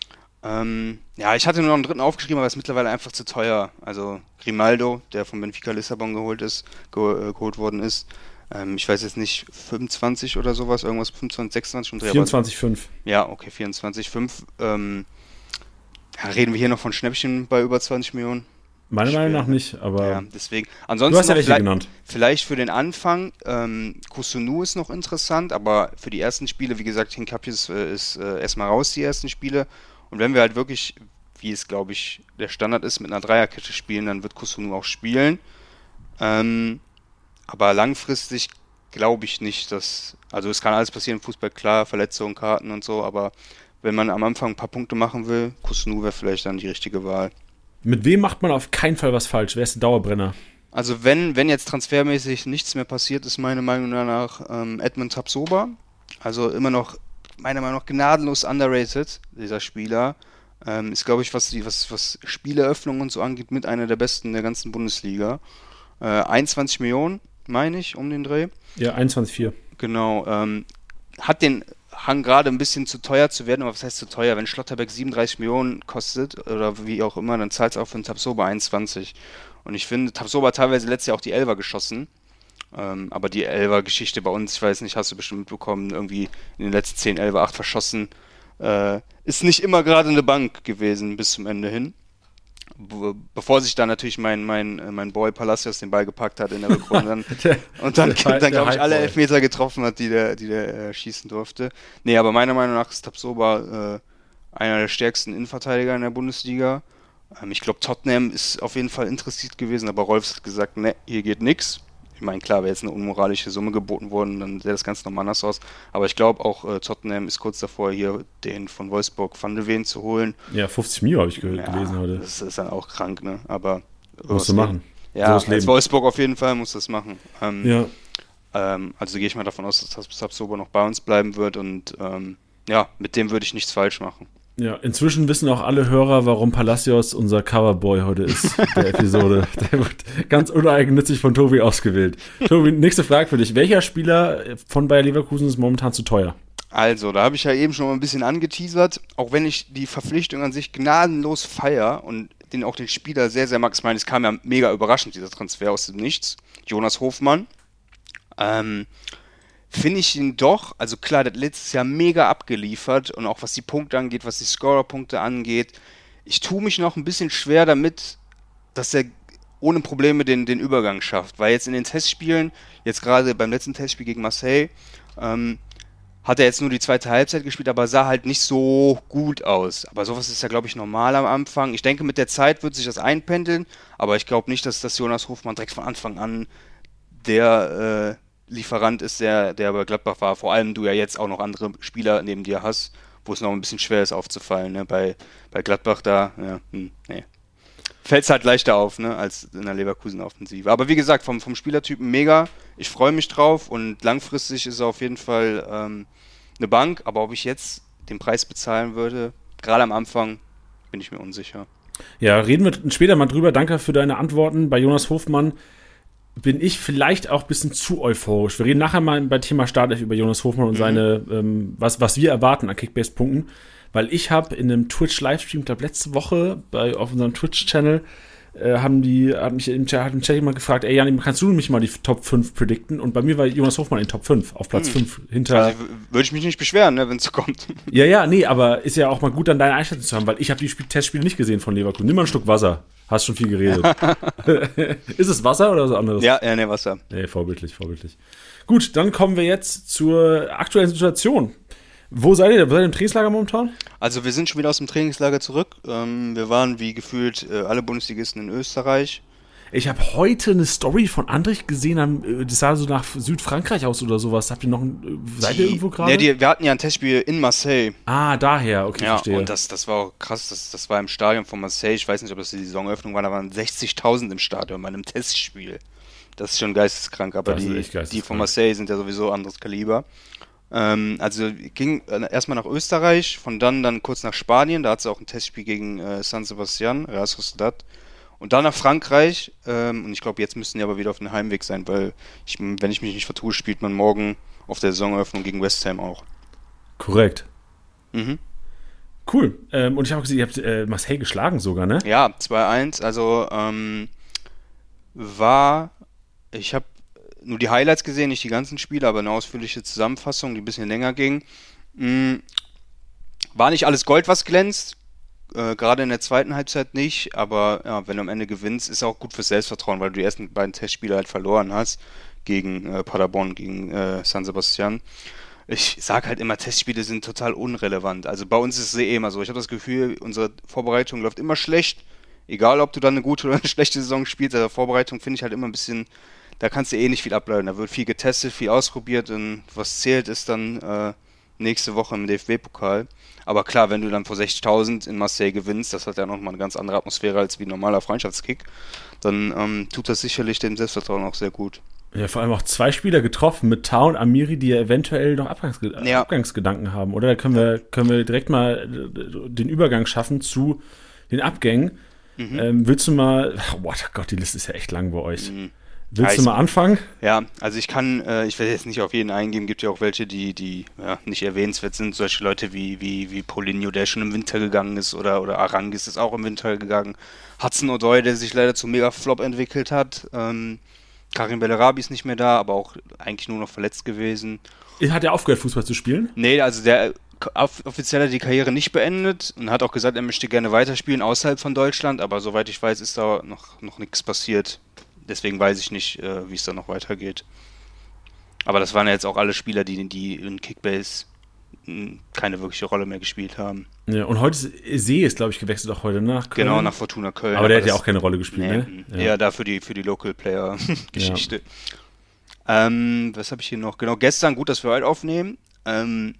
Speaker 2: ähm, ja, ich hatte nur noch einen dritten aufgeschrieben, aber ist mittlerweile einfach zu teuer. Also Grimaldo, der von Benfica Lissabon geholt ist, ge äh, geholt worden ist. Ähm, ich weiß jetzt nicht, 25 oder sowas, irgendwas 25, 26 und
Speaker 1: 24,5.
Speaker 2: Ja, okay, 24,5. Ähm, ja, reden wir hier noch von Schnäppchen bei über 20 Millionen?
Speaker 1: Meiner Meinung nach nicht, aber.
Speaker 2: Ja, deswegen. Ansonsten
Speaker 1: du hast ja vielleicht, genannt.
Speaker 2: vielleicht für den Anfang, ähm, Kusunu ist noch interessant, aber für die ersten Spiele, wie gesagt, Hinkapje ist, äh, ist äh, erstmal raus, die ersten Spiele. Und wenn wir halt wirklich, wie es glaube ich der Standard ist, mit einer Dreierkette spielen, dann wird Kusunu auch spielen. Ähm, aber langfristig glaube ich nicht, dass. Also es kann alles passieren im Fußball, klar, Verletzungen, Karten und so, aber wenn man am Anfang ein paar Punkte machen will, Kusunu wäre vielleicht dann die richtige Wahl.
Speaker 1: Mit wem macht man auf keinen Fall was falsch? Wer ist der Dauerbrenner?
Speaker 2: Also wenn, wenn jetzt transfermäßig nichts mehr passiert, ist meiner Meinung nach ähm, Edmund Tapsoba. Also immer noch, meiner Meinung nach, gnadenlos underrated, dieser Spieler. Ähm, ist, glaube ich, was, die, was, was Spieleröffnung und so angeht, mit einer der besten der ganzen Bundesliga. Äh, 21 Millionen, meine ich, um den Dreh.
Speaker 1: Ja, 21,4.
Speaker 2: Genau. Ähm, hat den Hang gerade ein bisschen zu teuer zu werden, aber was heißt zu teuer? Wenn Schlotterbeck 37 Millionen kostet oder wie auch immer, dann zahlt es auch für einen Tabsoba 21. Und ich finde, Tabsoba hat teilweise letztes Jahr auch die Elver geschossen. Ähm, aber die Elver-Geschichte bei uns, ich weiß nicht, hast du bestimmt mitbekommen, irgendwie in den letzten 10 Elver 8 verschossen. Äh, ist nicht immer gerade eine Bank gewesen bis zum Ende hin. Bevor sich dann natürlich mein, mein, mein Boy Palacios den Ball gepackt hat in der Rückrunde und dann, dann, dann glaube ich, alle Elfmeter getroffen hat, die der, die der äh, schießen durfte. Nee, aber meiner Meinung nach ist Tabsoba äh, einer der stärksten Innenverteidiger in der Bundesliga. Ähm, ich glaube, Tottenham ist auf jeden Fall interessiert gewesen, aber Rolfs hat gesagt, ne, hier geht nichts. Ich meine, klar, wäre jetzt eine unmoralische Summe geboten worden, dann sähe das Ganze nochmal anders aus. Aber ich glaube auch, äh, Tottenham ist kurz davor, hier den von Wolfsburg Van de Ven zu holen.
Speaker 1: Ja, 50 Mio habe ich ja, gelesen heute.
Speaker 2: Das ist dann auch krank, ne? Aber.
Speaker 1: Musst du machen.
Speaker 2: Ja, so als Wolfsburg auf jeden Fall muss das machen. Ähm,
Speaker 1: ja.
Speaker 2: Ähm, also gehe ich mal davon aus, dass Sabsober noch bei uns bleiben wird und ähm, ja, mit dem würde ich nichts falsch machen.
Speaker 1: Ja, inzwischen wissen auch alle Hörer, warum Palacios unser Coverboy heute ist, der Episode. der wird ganz uneigennützig von Tobi ausgewählt. Tobi, nächste Frage für dich. Welcher Spieler von Bayer Leverkusen ist momentan zu teuer?
Speaker 2: Also, da habe ich ja eben schon mal ein bisschen angeteasert. Auch wenn ich die Verpflichtung an sich gnadenlos feier und den auch den Spieler sehr, sehr mag. Ich meine, es kam ja mega überraschend, dieser Transfer aus dem Nichts. Jonas Hofmann. Ähm, finde ich ihn doch, also klar, hat letztes Jahr mega abgeliefert und auch was die Punkte angeht, was die Scorer-Punkte angeht. Ich tue mich noch ein bisschen schwer damit, dass er ohne Probleme den, den Übergang schafft, weil jetzt in den Testspielen, jetzt gerade beim letzten Testspiel gegen Marseille, ähm, hat er jetzt nur die zweite Halbzeit gespielt, aber sah halt nicht so gut aus. Aber sowas ist ja, glaube ich, normal am Anfang. Ich denke, mit der Zeit wird sich das einpendeln, aber ich glaube nicht, dass das Jonas Hofmann direkt von Anfang an der, äh, Lieferant ist, der, der bei Gladbach war. Vor allem du ja jetzt auch noch andere Spieler neben dir hast, wo es noch ein bisschen schwer ist aufzufallen. Ne? Bei, bei Gladbach da, ja, hm, nee. Fällt es halt leichter auf, ne, als in der Leverkusen-Offensive. Aber wie gesagt, vom, vom Spielertypen mega. Ich freue mich drauf und langfristig ist er auf jeden Fall ähm, eine Bank. Aber ob ich jetzt den Preis bezahlen würde, gerade am Anfang, bin ich mir unsicher.
Speaker 1: Ja, reden wir später mal drüber. Danke für deine Antworten. Bei Jonas Hofmann bin ich vielleicht auch ein bisschen zu euphorisch. Wir reden nachher mal bei Thema Startelf über Jonas Hofmann und mhm. seine, ähm, was, was wir erwarten an Kickbase-Punkten. Weil ich habe in einem Twitch-Livestream, glaube letzte Woche bei, auf unserem Twitch-Channel, äh, haben die, hat mich im Chat, hat im Chat jemand gefragt, ey Jan, kannst du mich mal die Top 5 predikten? Und bei mir war Jonas Hofmann in Top 5, auf Platz mhm. 5 hinter. Also,
Speaker 2: Würde ich mich nicht beschweren, ne, wenn es so kommt.
Speaker 1: Ja, ja, nee, aber ist ja auch mal gut, dann deine Einschätzung zu haben, weil ich habe die Testspiele nicht gesehen von Leverkusen. Nimm mal ein Stück Wasser. Hast schon viel geredet. ist es Wasser oder was anderes?
Speaker 2: Ja, ja, nee, Wasser.
Speaker 1: Nee, vorbildlich, vorbildlich. Gut, dann kommen wir jetzt zur aktuellen Situation. Wo seid ihr? Wo seid ihr im Trainingslager momentan?
Speaker 2: Also wir sind schon wieder aus dem Trainingslager zurück. Ähm, wir waren wie gefühlt äh, alle Bundesligisten in Österreich.
Speaker 1: Ich habe heute eine Story von Andrich gesehen, äh, das sah so nach Südfrankreich aus oder sowas. Habt ihr noch ein, äh, seid ihr irgendwo gerade?
Speaker 2: Nee, wir hatten ja ein Testspiel in Marseille.
Speaker 1: Ah, daher, okay,
Speaker 2: ja, verstehe. Und das, das war auch krass, das, das war im Stadion von Marseille. Ich weiß nicht, ob das die Saisoneröffnung war, da waren 60.000 im Stadion bei einem Testspiel. Das ist schon geisteskrank, aber die, geisteskrank. die von Marseille sind ja sowieso anderes Kaliber. Ähm, also ging äh, erstmal nach Österreich, von dann dann kurz nach Spanien, da hat es auch ein Testspiel gegen äh, San Sebastian, Real Sociedad. Und dann nach Frankreich. Ähm, und ich glaube, jetzt müssten die aber wieder auf dem Heimweg sein, weil, ich, wenn ich mich nicht vertue, spielt man morgen auf der Saisoneröffnung gegen West Ham auch.
Speaker 1: Korrekt. Mhm. Cool. Ähm, und ich habe gesehen, ihr habt äh, Marseille geschlagen sogar, ne?
Speaker 2: Ja, 2-1. Also ähm, war, ich habe nur die Highlights gesehen, nicht die ganzen Spiele, aber eine ausführliche Zusammenfassung, die ein bisschen länger ging. Mhm. War nicht alles Gold, was glänzt. Äh, Gerade in der zweiten Halbzeit nicht, aber ja, wenn du am Ende gewinnst, ist auch gut fürs Selbstvertrauen, weil du die ersten beiden Testspiele halt verloren hast gegen äh, Paderborn, gegen äh, San Sebastian. Ich sage halt immer, Testspiele sind total unrelevant. Also bei uns ist es eh immer so. Ich habe das Gefühl, unsere Vorbereitung läuft immer schlecht. Egal, ob du dann eine gute oder eine schlechte Saison spielst, also Vorbereitung finde ich halt immer ein bisschen, da kannst du eh nicht viel ableiten. Da wird viel getestet, viel ausprobiert und was zählt ist dann äh, nächste Woche im DFB-Pokal. Aber klar, wenn du dann vor 60.000 in Marseille gewinnst, das hat ja nochmal eine ganz andere Atmosphäre als wie ein normaler Freundschaftskick, dann ähm, tut das sicherlich dem Selbstvertrauen auch sehr gut.
Speaker 1: Ja, vor allem auch zwei Spieler getroffen mit und Amiri, die ja eventuell noch Abgangsge ja. Abgangsgedanken haben, oder? Da können wir, können wir direkt mal äh, den Übergang schaffen zu den Abgängen. Mhm. Ähm, willst du mal, oh Gott, die Liste ist ja echt lang bei euch. Mhm. Willst ja, du mal anfangen?
Speaker 2: Ja, also ich kann, äh, ich werde jetzt nicht auf jeden eingehen, gibt ja auch welche, die, die ja, nicht erwähnenswert sind, solche Leute wie, wie, wie Paulinho, der schon im Winter gegangen ist, oder, oder Arangis ist auch im Winter gegangen. Hudson O'Doy, der sich leider zum Mega-Flop entwickelt hat. Ähm, Karim Bellarabi ist nicht mehr da, aber auch eigentlich nur noch verletzt gewesen.
Speaker 1: Hat er aufgehört, Fußball zu spielen?
Speaker 2: Nee, also der offiziell hat die Karriere nicht beendet und hat auch gesagt, er möchte gerne weiterspielen außerhalb von Deutschland, aber soweit ich weiß, ist da noch, noch nichts passiert. Deswegen weiß ich nicht, äh, wie es da noch weitergeht. Aber das waren ja jetzt auch alle Spieler, die, die in Kickbase hm, keine wirkliche Rolle mehr gespielt haben.
Speaker 1: Ja, und heute ist See ist, glaube ich, gewechselt auch heute nach
Speaker 2: Köln. Genau, nach Fortuna Köln.
Speaker 1: Aber der hat ja auch keine Rolle gespielt, nee,
Speaker 2: ne? Ja. Eher da für die, für die Local Player-Geschichte. Ja. Ähm, was habe ich hier noch? Genau, gestern, gut, dass wir heute aufnehmen. Ähm,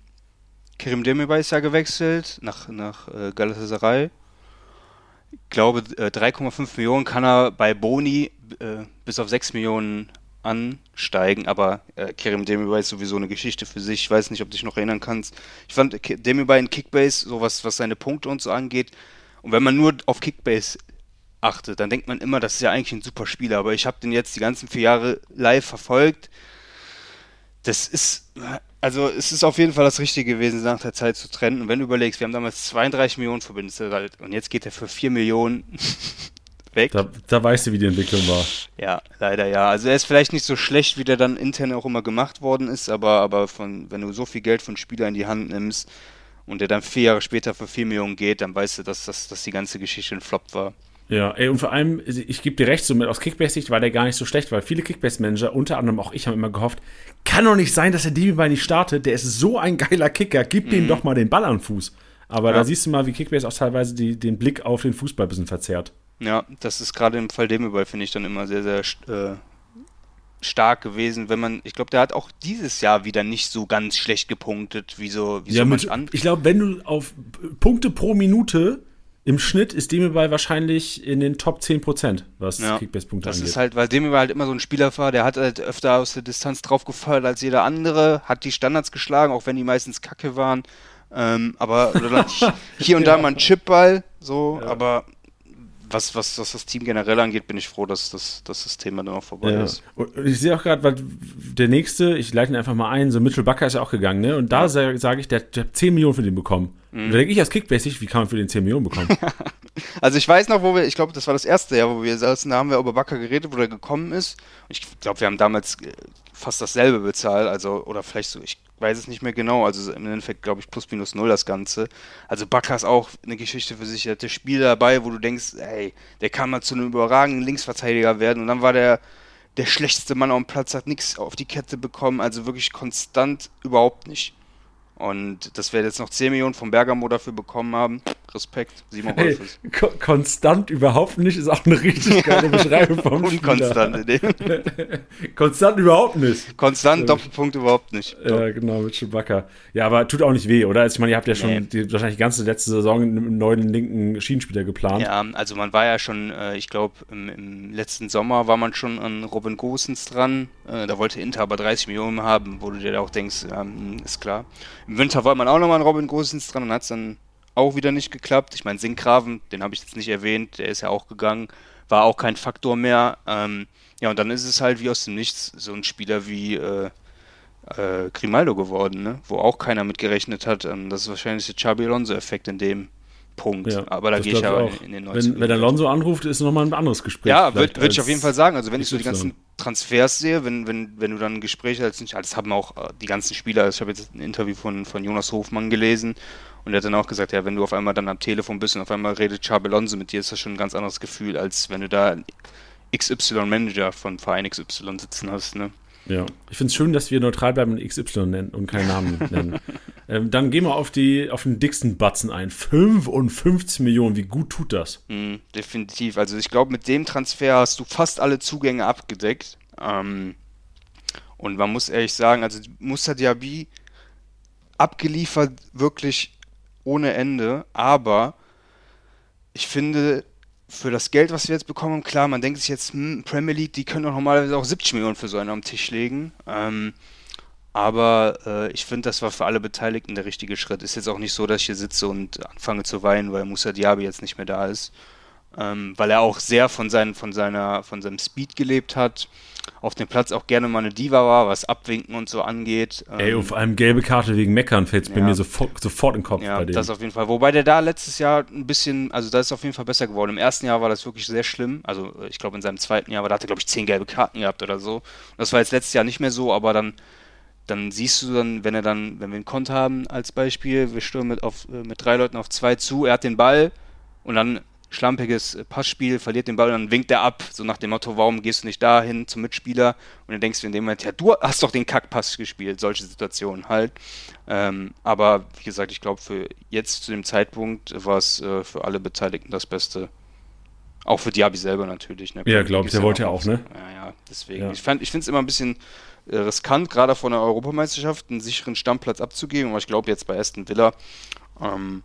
Speaker 2: Kerim Demirbay ist ja gewechselt nach, nach äh, Galatasaray. Ich glaube, äh, 3,5 Millionen kann er bei Boni äh, bis auf 6 Millionen ansteigen, aber äh, Kerim Demirbay ist sowieso eine Geschichte für sich. Ich weiß nicht, ob du dich noch erinnern kannst. Ich fand Demirbay in Kickbase, so was, was seine Punkte und so angeht. Und wenn man nur auf Kickbase achtet, dann denkt man immer, das ist ja eigentlich ein super Spieler. Aber ich habe den jetzt die ganzen vier Jahre live verfolgt. Das ist, also es ist auf jeden Fall das Richtige gewesen, nach der Zeit zu trennen. Und wenn du überlegst, wir haben damals 32 Millionen Verbündete und jetzt geht er für 4 Millionen weg.
Speaker 1: Da, da, weißt du, wie die Entwicklung war.
Speaker 2: Ja, leider ja. Also er ist vielleicht nicht so schlecht, wie der dann intern auch immer gemacht worden ist, aber, aber von, wenn du so viel Geld von Spieler in die Hand nimmst und der dann vier Jahre später für 4 Millionen geht, dann weißt du, dass, dass, dass die ganze Geschichte ein Flop war.
Speaker 1: Ja, ey, und vor allem, ich gebe dir recht, so mit aus Kickbase-Sicht war der gar nicht so schlecht, weil viele Kickbase-Manager, unter anderem auch ich, haben immer gehofft, kann doch nicht sein, dass der Demi nicht startet, der ist so ein geiler Kicker, gib mhm. dem doch mal den Ball an den Fuß. Aber ja. da siehst du mal, wie Kickbase auch teilweise die, den Blick auf den Fußball ein bisschen verzerrt.
Speaker 2: Ja, das ist gerade im Fall Demirbay, finde ich, dann immer sehr, sehr äh, stark gewesen, wenn man, ich glaube, der hat auch dieses Jahr wieder nicht so ganz schlecht gepunktet, wie so, wie
Speaker 1: ja, so mit, an. Ich glaube, wenn du auf Punkte pro Minute im Schnitt ist Demirbay wahrscheinlich in den Top 10%, was ja, Kickbase-Punkte
Speaker 2: angeht. Das ist halt, weil Demirbay halt immer so ein Spieler war, der hat halt öfter aus der Distanz drauf gefeuert als jeder andere, hat die Standards geschlagen, auch wenn die meistens kacke waren. Ähm, aber hier und da mal ein Chipball, so, ja. aber was, was, was das Team generell angeht, bin ich froh, dass das, dass das Thema dann auch vorbei ja. ist.
Speaker 1: Und ich sehe auch gerade, weil der nächste, ich leite ihn einfach mal ein, so Mitchell Bucker ist ja auch gegangen, ne? Und da ja. sage sag ich, der, der hat 10 Millionen für den bekommen. Mhm. Und da denke ich als Kickbase, wie kann man für den 10 Millionen bekommen?
Speaker 2: also ich weiß noch, wo wir, ich glaube, das war das erste Jahr, wo wir saßen, da haben wir über Bucker geredet, wo der gekommen ist. Und ich glaube, wir haben damals äh, fast dasselbe bezahlt, also, oder vielleicht so, ich weiß es nicht mehr genau, also im Endeffekt glaube ich plus minus null das Ganze. Also Bakker ist auch eine Geschichte für sich, er hatte Spiele dabei, wo du denkst, ey, der kann mal zu einem überragenden Linksverteidiger werden und dann war der der schlechteste Mann auf dem Platz, hat nichts auf die Kette bekommen, also wirklich konstant überhaupt nicht. Und dass wir jetzt noch 10 Millionen vom Bergamo dafür bekommen haben, Respekt,
Speaker 1: Simon hey, ko Konstant überhaupt nicht ist auch eine richtig geile Beschreibung vom Unkonstant. Konstant überhaupt nicht.
Speaker 2: Konstant, Doppelpunkt überhaupt nicht.
Speaker 1: Ja, genau, mit Chewbacca. Ja, aber tut auch nicht weh, oder? Also ich meine, ihr habt ja schon nee. die, wahrscheinlich die ganze letzte Saison einen neuen linken Schienenspieler geplant.
Speaker 2: Ja, also man war ja schon, äh, ich glaube, im, im, letzten Sommer war man schon an Robin Gosens dran. Äh, da wollte Inter aber 30 Millionen haben, wo du dir auch denkst, ja, hm, ist klar. Im Winter wollte man auch nochmal an Robin Gosens dran und hat es dann auch wieder nicht geklappt. Ich meine, Sinkgraven, den habe ich jetzt nicht erwähnt, der ist ja auch gegangen, war auch kein Faktor mehr. Ähm, ja, und dann ist es halt wie aus dem Nichts so ein Spieler wie äh, äh, Grimaldo geworden, ne? wo auch keiner mit gerechnet hat. Ähm, das ist wahrscheinlich der Chabi Alonso-Effekt in dem Punkt. Ja,
Speaker 1: aber da gehe ich aber in, in den 90 Wenn, wenn Alonso anruft, ist nochmal ein anderes Gespräch.
Speaker 2: Ja, würde würd ich auf jeden Fall sagen. Also wenn ich so die ganzen Transfers sehe, wenn, wenn, wenn du dann ein Gespräch hast, das haben auch äh, die ganzen Spieler, ich habe jetzt ein Interview von, von Jonas Hofmann gelesen und er hat dann auch gesagt, ja, wenn du auf einmal dann am Telefon bist und auf einmal redet Xabi Alonso mit dir, ist das schon ein ganz anderes Gefühl, als wenn du da XY-Manager von Verein XY sitzen hast, ne?
Speaker 1: Ja, ich finde es schön, dass wir neutral bleiben und XY nennen und keinen Namen nennen. ähm, dann gehen wir auf, die, auf den dicksten Batzen ein. 55 Millionen, wie gut tut das?
Speaker 2: Mm, definitiv. Also ich glaube, mit dem Transfer hast du fast alle Zugänge abgedeckt. Ähm, und man muss ehrlich sagen, also Musa Diaby abgeliefert wirklich ohne Ende, aber ich finde, für das Geld, was wir jetzt bekommen, klar, man denkt sich jetzt, hm, Premier League, die können doch normalerweise auch 70 Millionen für so einen am Tisch legen. Ähm, aber äh, ich finde, das war für alle Beteiligten der richtige Schritt. Ist jetzt auch nicht so, dass ich hier sitze und anfange zu weinen, weil Musa Diaby jetzt nicht mehr da ist. Ähm, weil er auch sehr von, seinen, von, seiner, von seinem Speed gelebt hat auf dem Platz auch gerne mal eine Diva war, was Abwinken und so angeht.
Speaker 1: Ey, und vor allem gelbe Karte wegen Meckern fällt es ja. bei mir sofort, sofort in den Kopf
Speaker 2: ja, bei dem. das auf jeden Fall. Wobei der da letztes Jahr ein bisschen, also da ist auf jeden Fall besser geworden. Im ersten Jahr war das wirklich sehr schlimm. Also ich glaube in seinem zweiten Jahr, aber da hat er glaube ich zehn gelbe Karten gehabt oder so. Das war jetzt letztes Jahr nicht mehr so, aber dann dann siehst du dann, wenn er dann, wenn wir einen Konter haben als Beispiel, wir stürmen mit, auf, äh, mit drei Leuten auf zwei zu, er hat den Ball und dann schlampiges Passspiel, verliert den Ball und dann winkt er ab, so nach dem Motto, warum gehst du nicht dahin zum Mitspieler? Und dann denkst du in dem Moment, ja, du hast doch den Kackpass gespielt, solche Situationen halt. Ähm, aber wie gesagt, ich glaube, für jetzt zu dem Zeitpunkt war es äh, für alle Beteiligten das Beste. Auch für Diaby selber natürlich.
Speaker 1: Ne? Ja, glaube ich, der wollte ja auch, ne?
Speaker 2: Ja, ja, deswegen. Ja. Ich, ich finde es immer ein bisschen äh, riskant, gerade vor einer Europameisterschaft einen sicheren Stammplatz abzugeben. Aber ich glaube jetzt bei Aston Villa ähm,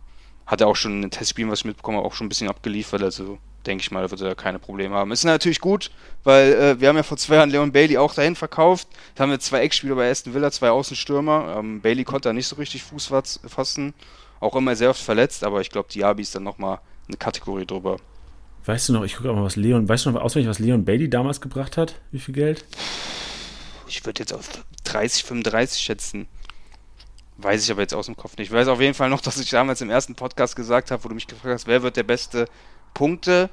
Speaker 2: hat er auch schon in den Testspielen, was ich mitbekomme, auch schon ein bisschen abgeliefert. Also denke ich mal, da wird er keine Probleme haben. Ist natürlich gut, weil äh, wir haben ja vor zwei Jahren Leon Bailey auch dahin verkauft. Da haben wir zwei Eckspieler bei Aston Villa, zwei Außenstürmer. Ähm, Bailey konnte da nicht so richtig Fuß fassen. Auch immer sehr oft verletzt, aber ich glaube, Diaby ist dann nochmal eine Kategorie drüber.
Speaker 1: Weißt du noch, ich gucke auch mal, was Leon, weißt du noch auswendig, was Leon Bailey damals gebracht hat? Wie viel Geld?
Speaker 2: Ich würde jetzt auf 30, 35 schätzen. Weiß ich aber jetzt aus dem Kopf nicht. Ich weiß auf jeden Fall noch, dass ich damals im ersten Podcast gesagt habe, wo du mich gefragt hast, wer wird der beste Punkte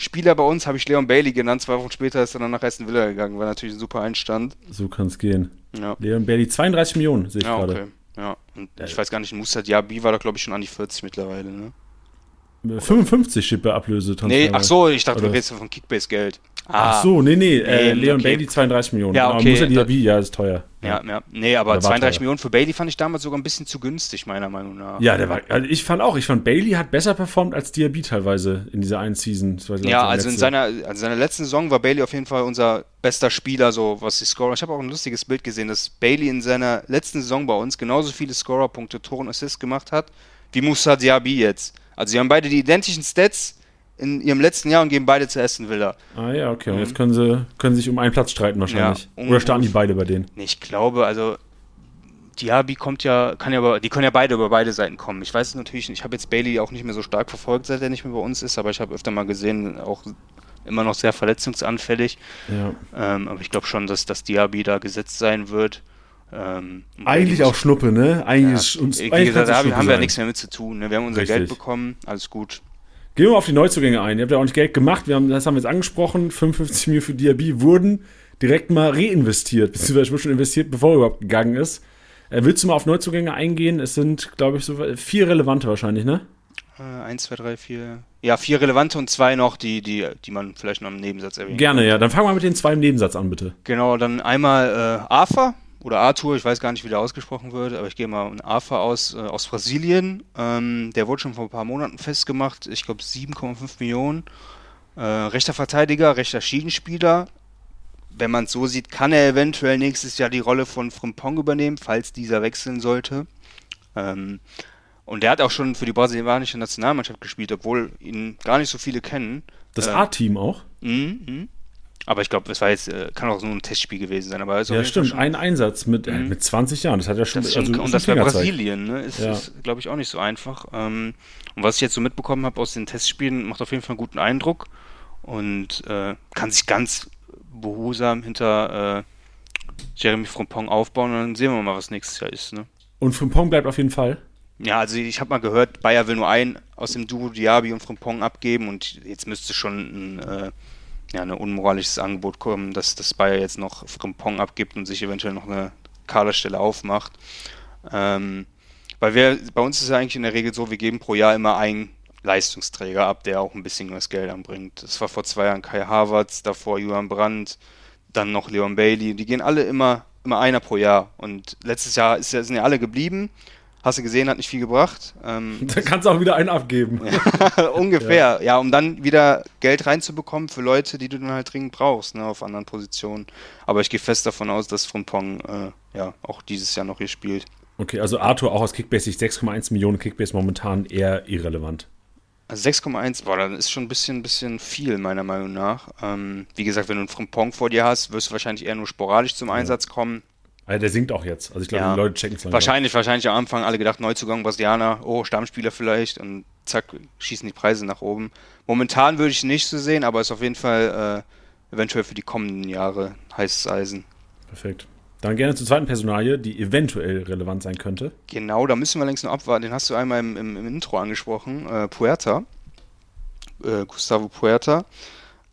Speaker 2: Spieler bei uns, habe ich Leon Bailey genannt. Zwei Wochen später ist er dann nach Aston Villa gegangen. War natürlich ein super Einstand.
Speaker 1: So kann es gehen. Ja. Leon Bailey, 32 Millionen, sehe ich
Speaker 2: ja,
Speaker 1: gerade.
Speaker 2: Okay. Ja, und ich weiß gar nicht, Musa Diaby war da, glaube ich, schon an die 40 mittlerweile, ne?
Speaker 1: 55 steht bei Ablöse.
Speaker 2: Nee, ach so, ich dachte, Oder? du redest von Kickbase-Geld.
Speaker 1: Ah. Ach so, nee, nee, äh, Leon okay. Bailey 32 Millionen.
Speaker 2: Ja, okay.
Speaker 1: Muss er Diaby, ja, ist teuer.
Speaker 2: Ja, ja. Nee, aber 32 Millionen für Bailey fand ich damals sogar ein bisschen zu günstig, meiner Meinung nach.
Speaker 1: Ja, der war, also ich fand auch, ich fand Bailey hat besser performt als Diaby teilweise in dieser einen Season.
Speaker 2: Ja, also in seiner, also seiner letzten Saison war Bailey auf jeden Fall unser bester Spieler, so was die Scorer. Ich habe auch ein lustiges Bild gesehen, dass Bailey in seiner letzten Saison bei uns genauso viele Scorerpunkte, Tore und Assists gemacht hat, wie Musa Diaby jetzt. Also sie haben beide die identischen Stats in ihrem letzten Jahr und gehen beide zu Aston Villa.
Speaker 1: Ah ja, okay. Und mhm. jetzt können sie können sich um einen Platz streiten wahrscheinlich. Ja, Oder starten die beide bei denen?
Speaker 2: Nee, ich glaube, also Diaby kommt ja, kann ja über, die können ja beide über beide Seiten kommen. Ich weiß natürlich, ich habe jetzt Bailey auch nicht mehr so stark verfolgt, seit er nicht mehr bei uns ist, aber ich habe öfter mal gesehen, auch immer noch sehr verletzungsanfällig. Ja. Ähm, aber ich glaube schon, dass das Diaby da gesetzt sein wird.
Speaker 1: Ähm, eigentlich auch Schnuppe, ne? Eigentlich ja, uns.
Speaker 2: Wie eigentlich gesagt, da haben, wir nichts mehr mit zu tun. Ne? Wir haben unser Richtig. Geld bekommen, alles gut.
Speaker 1: Gehen wir mal auf die Neuzugänge ein. Ihr habt ja auch nicht Geld gemacht, wir haben, das haben wir jetzt angesprochen. 55 Millionen für Diaby wurden direkt mal reinvestiert, beziehungsweise schon investiert, bevor er überhaupt gegangen ist. Äh, willst du mal auf Neuzugänge eingehen? Es sind, glaube ich, so vier relevante wahrscheinlich, ne?
Speaker 2: Äh, eins, zwei, drei, vier. Ja, vier relevante und zwei noch, die, die, die man vielleicht noch im Nebensatz erwähnt.
Speaker 1: Gerne, ja. Dann fangen wir mit den zwei im Nebensatz an, bitte.
Speaker 2: Genau, dann einmal äh, AFA, oder Arthur, ich weiß gar nicht, wie der ausgesprochen wird, aber ich gehe mal einen AFA aus, äh, aus Brasilien. Ähm, der wurde schon vor ein paar Monaten festgemacht, ich glaube 7,5 Millionen. Äh, rechter Verteidiger, rechter Schiedenspieler. Wenn man es so sieht, kann er eventuell nächstes Jahr die Rolle von Frimpong übernehmen, falls dieser wechseln sollte. Ähm, und der hat auch schon für die brasilianische Nationalmannschaft gespielt, obwohl ihn gar nicht so viele kennen.
Speaker 1: Das ähm, A-Team auch?
Speaker 2: Mhm, mh. Aber ich glaube, es war jetzt, äh, kann auch nur ein Testspiel gewesen sein. Aber
Speaker 1: ja, stimmt, ein Einsatz mit, äh, mhm. mit 20 Jahren. Das hat ja schon.
Speaker 2: Das schon also, und das war Brasilien, ne? Ist, ja. ist glaube ich, auch nicht so einfach. Ähm, und was ich jetzt so mitbekommen habe aus den Testspielen, macht auf jeden Fall einen guten Eindruck und äh, kann sich ganz behutsam hinter äh, Jeremy Frimpong aufbauen und dann sehen wir mal, was nächstes Jahr ist. Ne?
Speaker 1: Und Frimpong bleibt auf jeden Fall?
Speaker 2: Ja, also ich habe mal gehört, Bayer will nur einen aus dem Duo Diaby und Frimpong abgeben und jetzt müsste schon ein äh, ja, ein unmoralisches Angebot kommen, dass das Bayer jetzt noch Frimpong abgibt und sich eventuell noch eine Kaderstelle aufmacht. Ähm, weil wir, bei uns ist es eigentlich in der Regel so, wir geben pro Jahr immer einen Leistungsträger ab, der auch ein bisschen was Geld anbringt. Das war vor zwei Jahren Kai Havertz, davor Johann Brandt, dann noch Leon Bailey. Die gehen alle immer, immer einer pro Jahr. Und letztes Jahr ist, sind ja alle geblieben. Hast du gesehen, hat nicht viel gebracht.
Speaker 1: Ähm, da kannst du auch wieder einen abgeben.
Speaker 2: ungefähr, ja. ja. um dann wieder Geld reinzubekommen für Leute, die du dann halt dringend brauchst, ne, auf anderen Positionen. Aber ich gehe fest davon aus, dass Frimpong äh, ja auch dieses Jahr noch hier spielt.
Speaker 1: Okay, also Arthur auch aus Kickbase 6,1 Millionen Kickbase momentan eher irrelevant.
Speaker 2: Also 6,1, boah, dann ist schon ein bisschen, bisschen viel, meiner Meinung nach. Ähm, wie gesagt, wenn du einen Frimpong vor dir hast, wirst du wahrscheinlich eher nur sporadisch zum ja. Einsatz kommen.
Speaker 1: Also der singt auch jetzt. Also ich glaube, ja. die Leute checken es
Speaker 2: Wahrscheinlich, wahrscheinlich am Anfang alle gedacht, Neuzugang Brasilianer, oh, Stammspieler vielleicht und zack, schießen die Preise nach oben. Momentan würde ich nicht so sehen, aber ist auf jeden Fall äh, eventuell für die kommenden Jahre heißes Eisen.
Speaker 1: Perfekt. Dann gerne zur zweiten Personalie, die eventuell relevant sein könnte.
Speaker 2: Genau, da müssen wir längst noch abwarten. Den hast du einmal im, im, im Intro angesprochen. Äh, Puerta. Äh, Gustavo Puerta.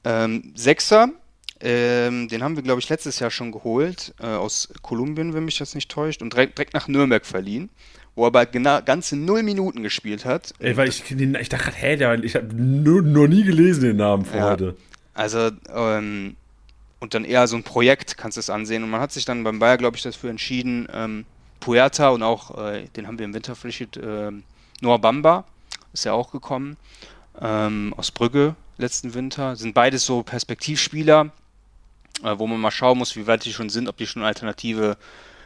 Speaker 2: Ähm, Sechser, Ähm, den haben wir, glaube ich, letztes Jahr schon geholt, äh, aus Kolumbien, wenn mich das nicht täuscht, und direkt, direkt nach Nürnberg verliehen, wo er aber genau, ganze null Minuten gespielt hat.
Speaker 1: Ey, weil ich, ich dachte hä, der, ich habe noch nie gelesen den Namen vor ja, heute.
Speaker 2: Also, ähm, und dann eher so ein Projekt, kannst du es ansehen. Und man hat sich dann beim Bayer, glaube ich, dafür entschieden, ähm, Puerta und auch, äh, den haben wir im Winter verpflichtet, äh, Noah Bamba ist ja auch gekommen, ähm, aus Brügge letzten Winter. Sind beides so Perspektivspieler, äh, wo man mal schauen muss, wie weit die schon sind, ob die schon eine Alternative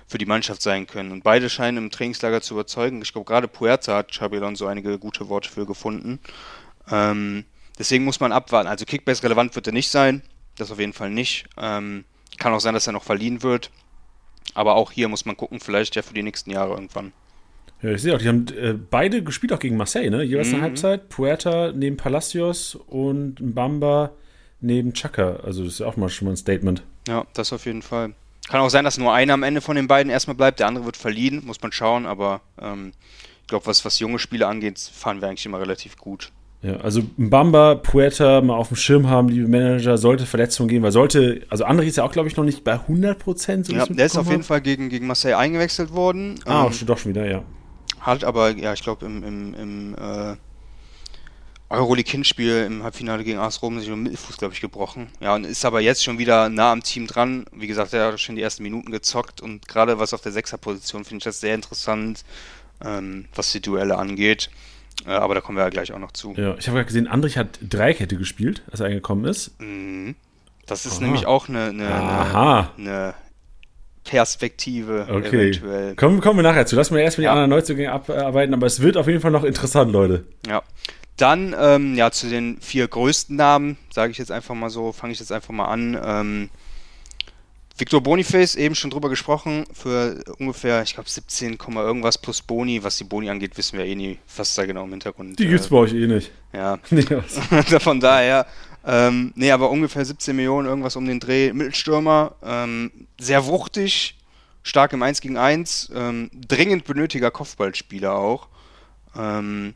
Speaker 2: für die Mannschaft sein können. Und beide scheinen im Trainingslager zu überzeugen. Ich glaube, gerade Puerta hat Xabi Alonso einige gute Worte für gefunden. Ähm, deswegen muss man abwarten. Also Kickbase relevant wird er nicht sein. Das auf jeden Fall nicht. Ähm, kann auch sein, dass er noch verliehen wird. Aber auch hier muss man gucken, vielleicht ja für die nächsten Jahre irgendwann.
Speaker 1: Ja, ich sehe auch, die haben äh, beide gespielt auch gegen Marseille, ne? Jeweils mhm. eine Halbzeit. Puerta neben Palacios und Mbamba neben Chaka. Also das ist ja auch mal schon mal ein Statement.
Speaker 2: Ja, das auf jeden Fall. Kann auch sein, dass nur einer am Ende von den beiden erstmal bleibt, der andere wird verliehen, muss man schauen, aber ähm, ich glaube, was, was junge Spiele angeht, fahren wir eigentlich immer relativ gut.
Speaker 1: Ja, also Mbamba, Puerta mal auf dem Schirm haben, liebe Manager, sollte Verletzungen gehen, weil sollte, also André ist ja auch, glaube ich, noch nicht bei 100 Prozent.
Speaker 2: So ja, der ist auf jeden Fall gegen, gegen Marseille eingewechselt worden.
Speaker 1: Ah, ähm, doch schon wieder, ja.
Speaker 2: Hat aber, ja, ich glaube, im, im, im äh, Euroleague-Hinspiel im Halbfinale gegen AS Rom sich mit dem Mittelfuß, glaube ich, gebrochen. Ja, und ist aber jetzt schon wieder nah am Team dran. Wie gesagt, er hat schon die ersten Minuten gezockt und gerade was auf der Sechser-Position finde ich das sehr interessant, ähm, was die Duelle angeht. Äh, aber da kommen wir ja gleich auch noch zu.
Speaker 1: Ja, ich habe gerade gesehen, Andrich hat Dreikette gespielt, als er eingekommen ist.
Speaker 2: Mhm. Das ist Aha. nämlich auch eine, eine, eine, eine Perspektive
Speaker 1: okay. eventuell. Kommen, kommen wir nachher zu. Lassen wir erstmal die ja. anderen Neuzugänge abarbeiten, aber es wird auf jeden Fall noch interessant, Leute.
Speaker 2: Ja. Dann, ähm, ja, zu den vier größten Namen, sage ich jetzt einfach mal so, fange ich jetzt einfach mal an. Ähm, Victor Boniface, eben schon drüber gesprochen, für ungefähr, ich glaube, 17, irgendwas plus Boni. Was die Boni angeht, wissen wir eh nie, was da genau im Hintergrund
Speaker 1: Die gibt's äh, bei euch eh nicht.
Speaker 2: Ja. Von daher, ähm, nee, aber ungefähr 17 Millionen, irgendwas um den Dreh. Mittelstürmer, ähm, sehr wuchtig, stark im 1 gegen 1, ähm, dringend benötiger Kopfballspieler auch. Ähm,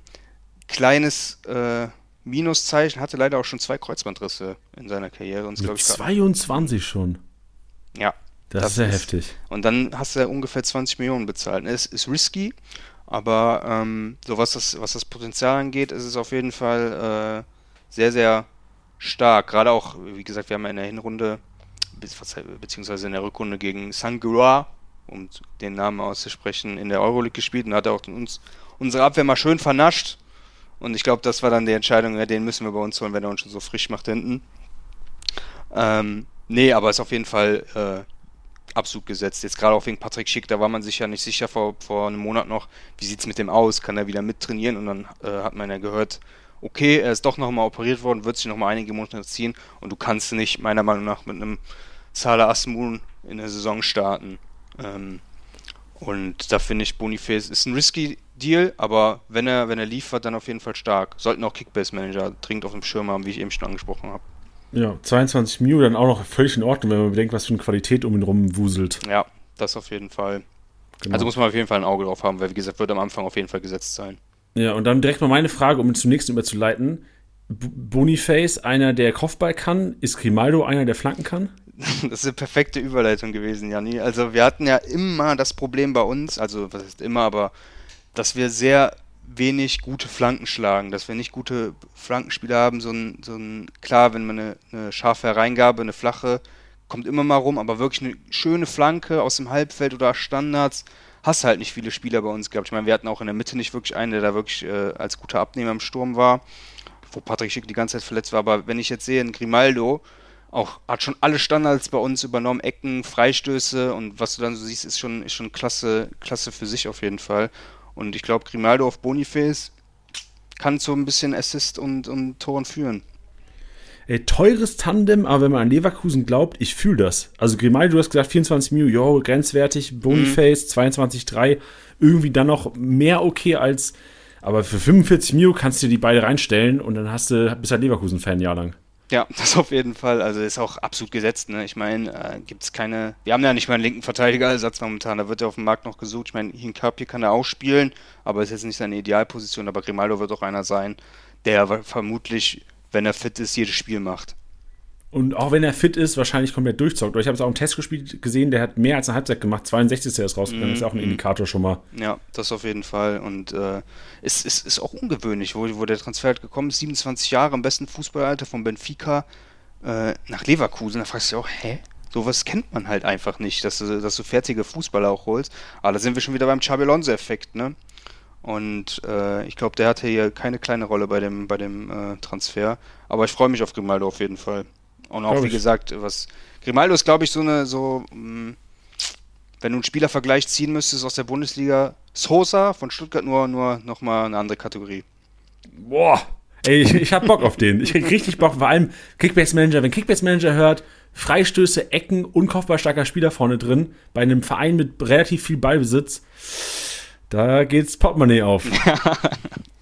Speaker 2: kleines äh, Minuszeichen, hatte leider auch schon zwei Kreuzbandrisse in seiner Karriere.
Speaker 1: Und Mit ich, 22 schon.
Speaker 2: Ja.
Speaker 1: Das, das ist ja heftig.
Speaker 2: Und dann hast du ja ungefähr 20 Millionen bezahlt. Es ist risky, aber ähm, so was das, was das Potenzial angeht, ist es auf jeden Fall äh, sehr, sehr stark. Gerade auch, wie gesagt, wir haben ja in der Hinrunde, beziehungsweise in der Rückrunde gegen Sangura, um den Namen auszusprechen, in der Euroleague gespielt und hat auch uns unsere Abwehr mal schön vernascht. Und ich glaube, das war dann die Entscheidung, ja, den müssen wir bei uns holen, wenn er uns schon so frisch macht hinten. Ähm, Nee, aber ist auf jeden Fall äh, absolut gesetzt. Jetzt gerade auch wegen Patrick Schick, da war man sich ja nicht sicher vor, vor einem Monat noch, wie sieht es mit dem aus? Kann er wieder mittrainieren? Und dann äh, hat man ja gehört, okay, er ist doch nochmal operiert worden, wird sich nochmal einige Monate ziehen und du kannst nicht meiner Meinung nach mit einem Salah Asmun in der Saison starten. Ähm, und da finde ich, Boniface ist ein risky Deal, aber wenn er, wenn er liefert, dann auf jeden Fall stark. Sollten auch Kickbase-Manager dringend auf dem Schirm haben, wie ich eben schon angesprochen habe.
Speaker 1: Ja, 22 Mio dann auch noch völlig in Ordnung, wenn man bedenkt, was für eine Qualität um ihn rum wuselt.
Speaker 2: Ja, das auf jeden Fall. Genau. Also muss man auf jeden Fall ein Auge drauf haben, weil wie gesagt, wird am Anfang auf jeden Fall gesetzt sein.
Speaker 1: Ja, und dann direkt mal meine Frage, um zum nächsten überzuleiten. Boniface einer, der Kopfball kann, ist Grimaldo einer, der flanken kann?
Speaker 2: Das ist eine perfekte Überleitung gewesen, Janni. Also wir hatten ja immer das Problem bei uns, also was heißt immer, aber dass wir sehr wenig gute Flanken schlagen, dass wir nicht gute Flankenspieler haben. So ein, so ein klar, wenn man eine, eine scharfe Hereingabe, eine flache, kommt immer mal rum, aber wirklich eine schöne Flanke aus dem Halbfeld oder Standards, hast halt nicht viele Spieler bei uns gehabt. Ich meine, wir hatten auch in der Mitte nicht wirklich einen, der da wirklich äh, als guter Abnehmer im Sturm war, wo Patrick Schick die ganze Zeit verletzt war. Aber wenn ich jetzt sehe, ein Grimaldo, auch hat schon alle Standards bei uns übernommen, Ecken, Freistöße und was du dann so siehst, ist schon, ist schon klasse, klasse für sich auf jeden Fall. Und ich glaube, Grimaldo auf Boniface kann so ein bisschen Assist und, und Toren führen.
Speaker 1: Ey, teures Tandem, aber wenn man an Leverkusen glaubt, ich fühle das. Also Grimaldo, du hast gesagt 24 Mio, jo, grenzwertig, Boniface mhm. 22,3, irgendwie dann noch mehr okay als, aber für 45 Mio kannst du dir die beide reinstellen und dann hast du, bist halt Leverkusen-Fan jahrelang.
Speaker 2: Ja, das auf jeden Fall. Also ist auch absolut gesetzt. Ne? Ich meine, äh, gibt es keine. Wir haben ja nicht mal einen linken Verteidigerersatz momentan. Da wird er auf dem Markt noch gesucht. Ich meine, Hinkapie kann er auch spielen, aber ist jetzt nicht seine Idealposition. Aber Grimaldo wird auch einer sein, der vermutlich, wenn er fit ist, jedes Spiel macht.
Speaker 1: Und auch wenn er fit ist, wahrscheinlich komplett durchzockt. Ich habe es auch im Test gespielt gesehen, der hat mehr als eine Halbzeit gemacht, 62 ist rausgegangen, mm, ist auch ein mhm. Indikator schon mal.
Speaker 2: Ja, das auf jeden Fall. Und äh, es ist, ist, auch ungewöhnlich, wo, wo der Transfer halt gekommen ist, 27 Jahre im besten Fußballalter von Benfica äh, nach Leverkusen. Da fragst du dich auch, hä? Sowas kennt man halt einfach nicht, dass du, dass du fertige Fußballer auch holst. Aber da sind wir schon wieder beim Xabi Alonso-Effekt, ne? Und äh, ich glaube, der hatte hier keine kleine Rolle bei dem, bei dem äh, Transfer. Aber ich freue mich auf Grimaldo auf jeden Fall. Und auch, wie gesagt, was. Grimaldo ist, glaube ich, so eine, so, mh, mm, wenn du einen Spielervergleich ziehen müsstest aus der Bundesliga, Sosa von Stuttgart nur, nur nochmal eine andere Kategorie.
Speaker 1: Boah, ey, ich, ich hab Bock auf den. Ich krieg richtig Bock, vor allem Kickbase Manager. Wenn Kickbase Manager hört, Freistöße, Ecken, unkaufbar starker Spieler vorne drin, bei einem Verein mit relativ viel Ballbesitz, da geht's Portemonnaie auf.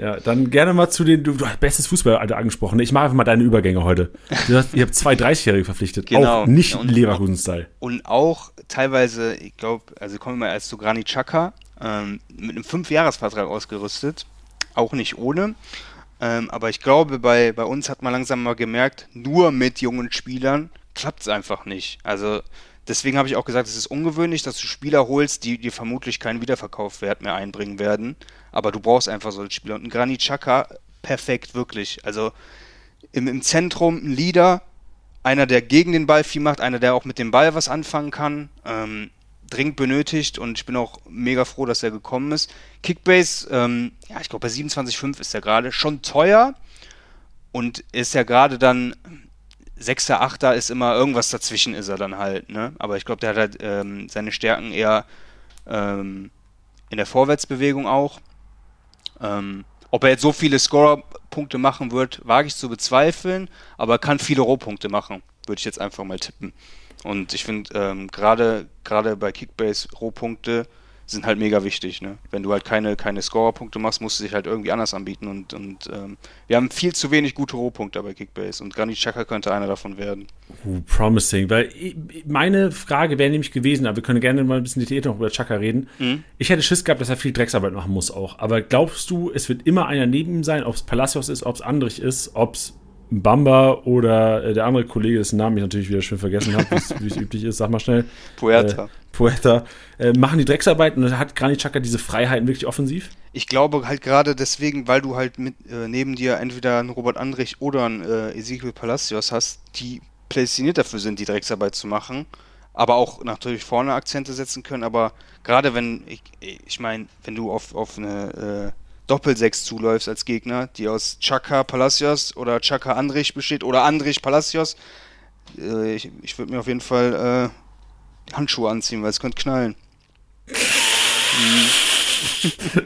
Speaker 1: Ja, dann gerne mal zu den, du, du hast bestes Fußballalter angesprochen. Ich mache einfach mal deine Übergänge heute. Du hast, ihr habt zwei 30-Jährige verpflichtet. Genau. Auch nicht ja, Leverkusen-Style.
Speaker 2: Und auch teilweise, ich glaube, also kommen wir mal als zu Granit Xhaka, ähm, mit einem Fünfjahresvertrag ausgerüstet. Auch nicht ohne. Ähm, aber ich glaube, bei, bei uns hat man langsam mal gemerkt, nur mit jungen Spielern klappt es einfach nicht. Also Deswegen habe ich auch gesagt, es ist ungewöhnlich, dass du Spieler holst, die dir vermutlich keinen Wiederverkaufswert mehr einbringen werden. Aber du brauchst einfach solche Spieler. Und ein Granit Xhaka, perfekt, wirklich. Also im, im Zentrum ein Leader, einer, der gegen den Ball viel macht, einer, der auch mit dem Ball was anfangen kann. Ähm, dringend benötigt und ich bin auch mega froh, dass er gekommen ist. Kickbase, ähm, ja, ich glaube bei 27,5 ist er gerade schon teuer und ist ja gerade dann Sechser, Achter ist immer irgendwas dazwischen ist er dann halt, ne? Aber ich glaube, der hat halt ähm, seine Stärken eher ähm, in der Vorwärtsbewegung auch. Ähm, ob er jetzt so viele Scorer-Punkte machen wird, wage ich zu bezweifeln, aber er kann viele Rohpunkte machen, würde ich jetzt einfach mal tippen. Und ich finde, ähm, gerade bei Kickbase Rohpunkte sind halt mega wichtig. Ne? Wenn du halt keine, keine Scorer-Punkte machst, musst du dich halt irgendwie anders anbieten. Und, und ähm, wir haben viel zu wenig gute Rohpunkte bei Kickbase und Granit Xhaka könnte einer davon werden.
Speaker 1: Uh, promising, weil meine Frage wäre nämlich gewesen, aber wir können gerne mal ein bisschen detaillierter noch über Chaka reden. Mhm. Ich hätte Schiss gehabt, dass er viel Drecksarbeit machen muss auch. Aber glaubst du, es wird immer einer neben ihm sein, ob es Palacios ist, ob es Andrich ist, ob es Bamba oder äh, der andere Kollege, dessen Namen ich natürlich wieder schön vergessen habe, wie es üblich ist, sag mal schnell.
Speaker 2: Puerta. Äh,
Speaker 1: Puerta. Äh, machen die Drecksarbeit und hat Granit Xhaka diese Freiheiten wirklich offensiv?
Speaker 2: Ich glaube halt gerade deswegen, weil du halt mit, äh, neben dir entweder einen Robert Andrich oder einen äh, Ezekiel Palacios hast, die prädestiniert dafür sind, die Drecksarbeit zu machen, aber auch natürlich vorne Akzente setzen können, aber gerade wenn, ich, ich meine, wenn du auf, auf eine äh, Doppelsechs zuläufst als Gegner, die aus Chaka Palacios oder Chaka Andrich besteht oder Andrich Palacios. Äh, ich, ich würde mir auf jeden Fall äh, Handschuhe anziehen, weil es könnte knallen.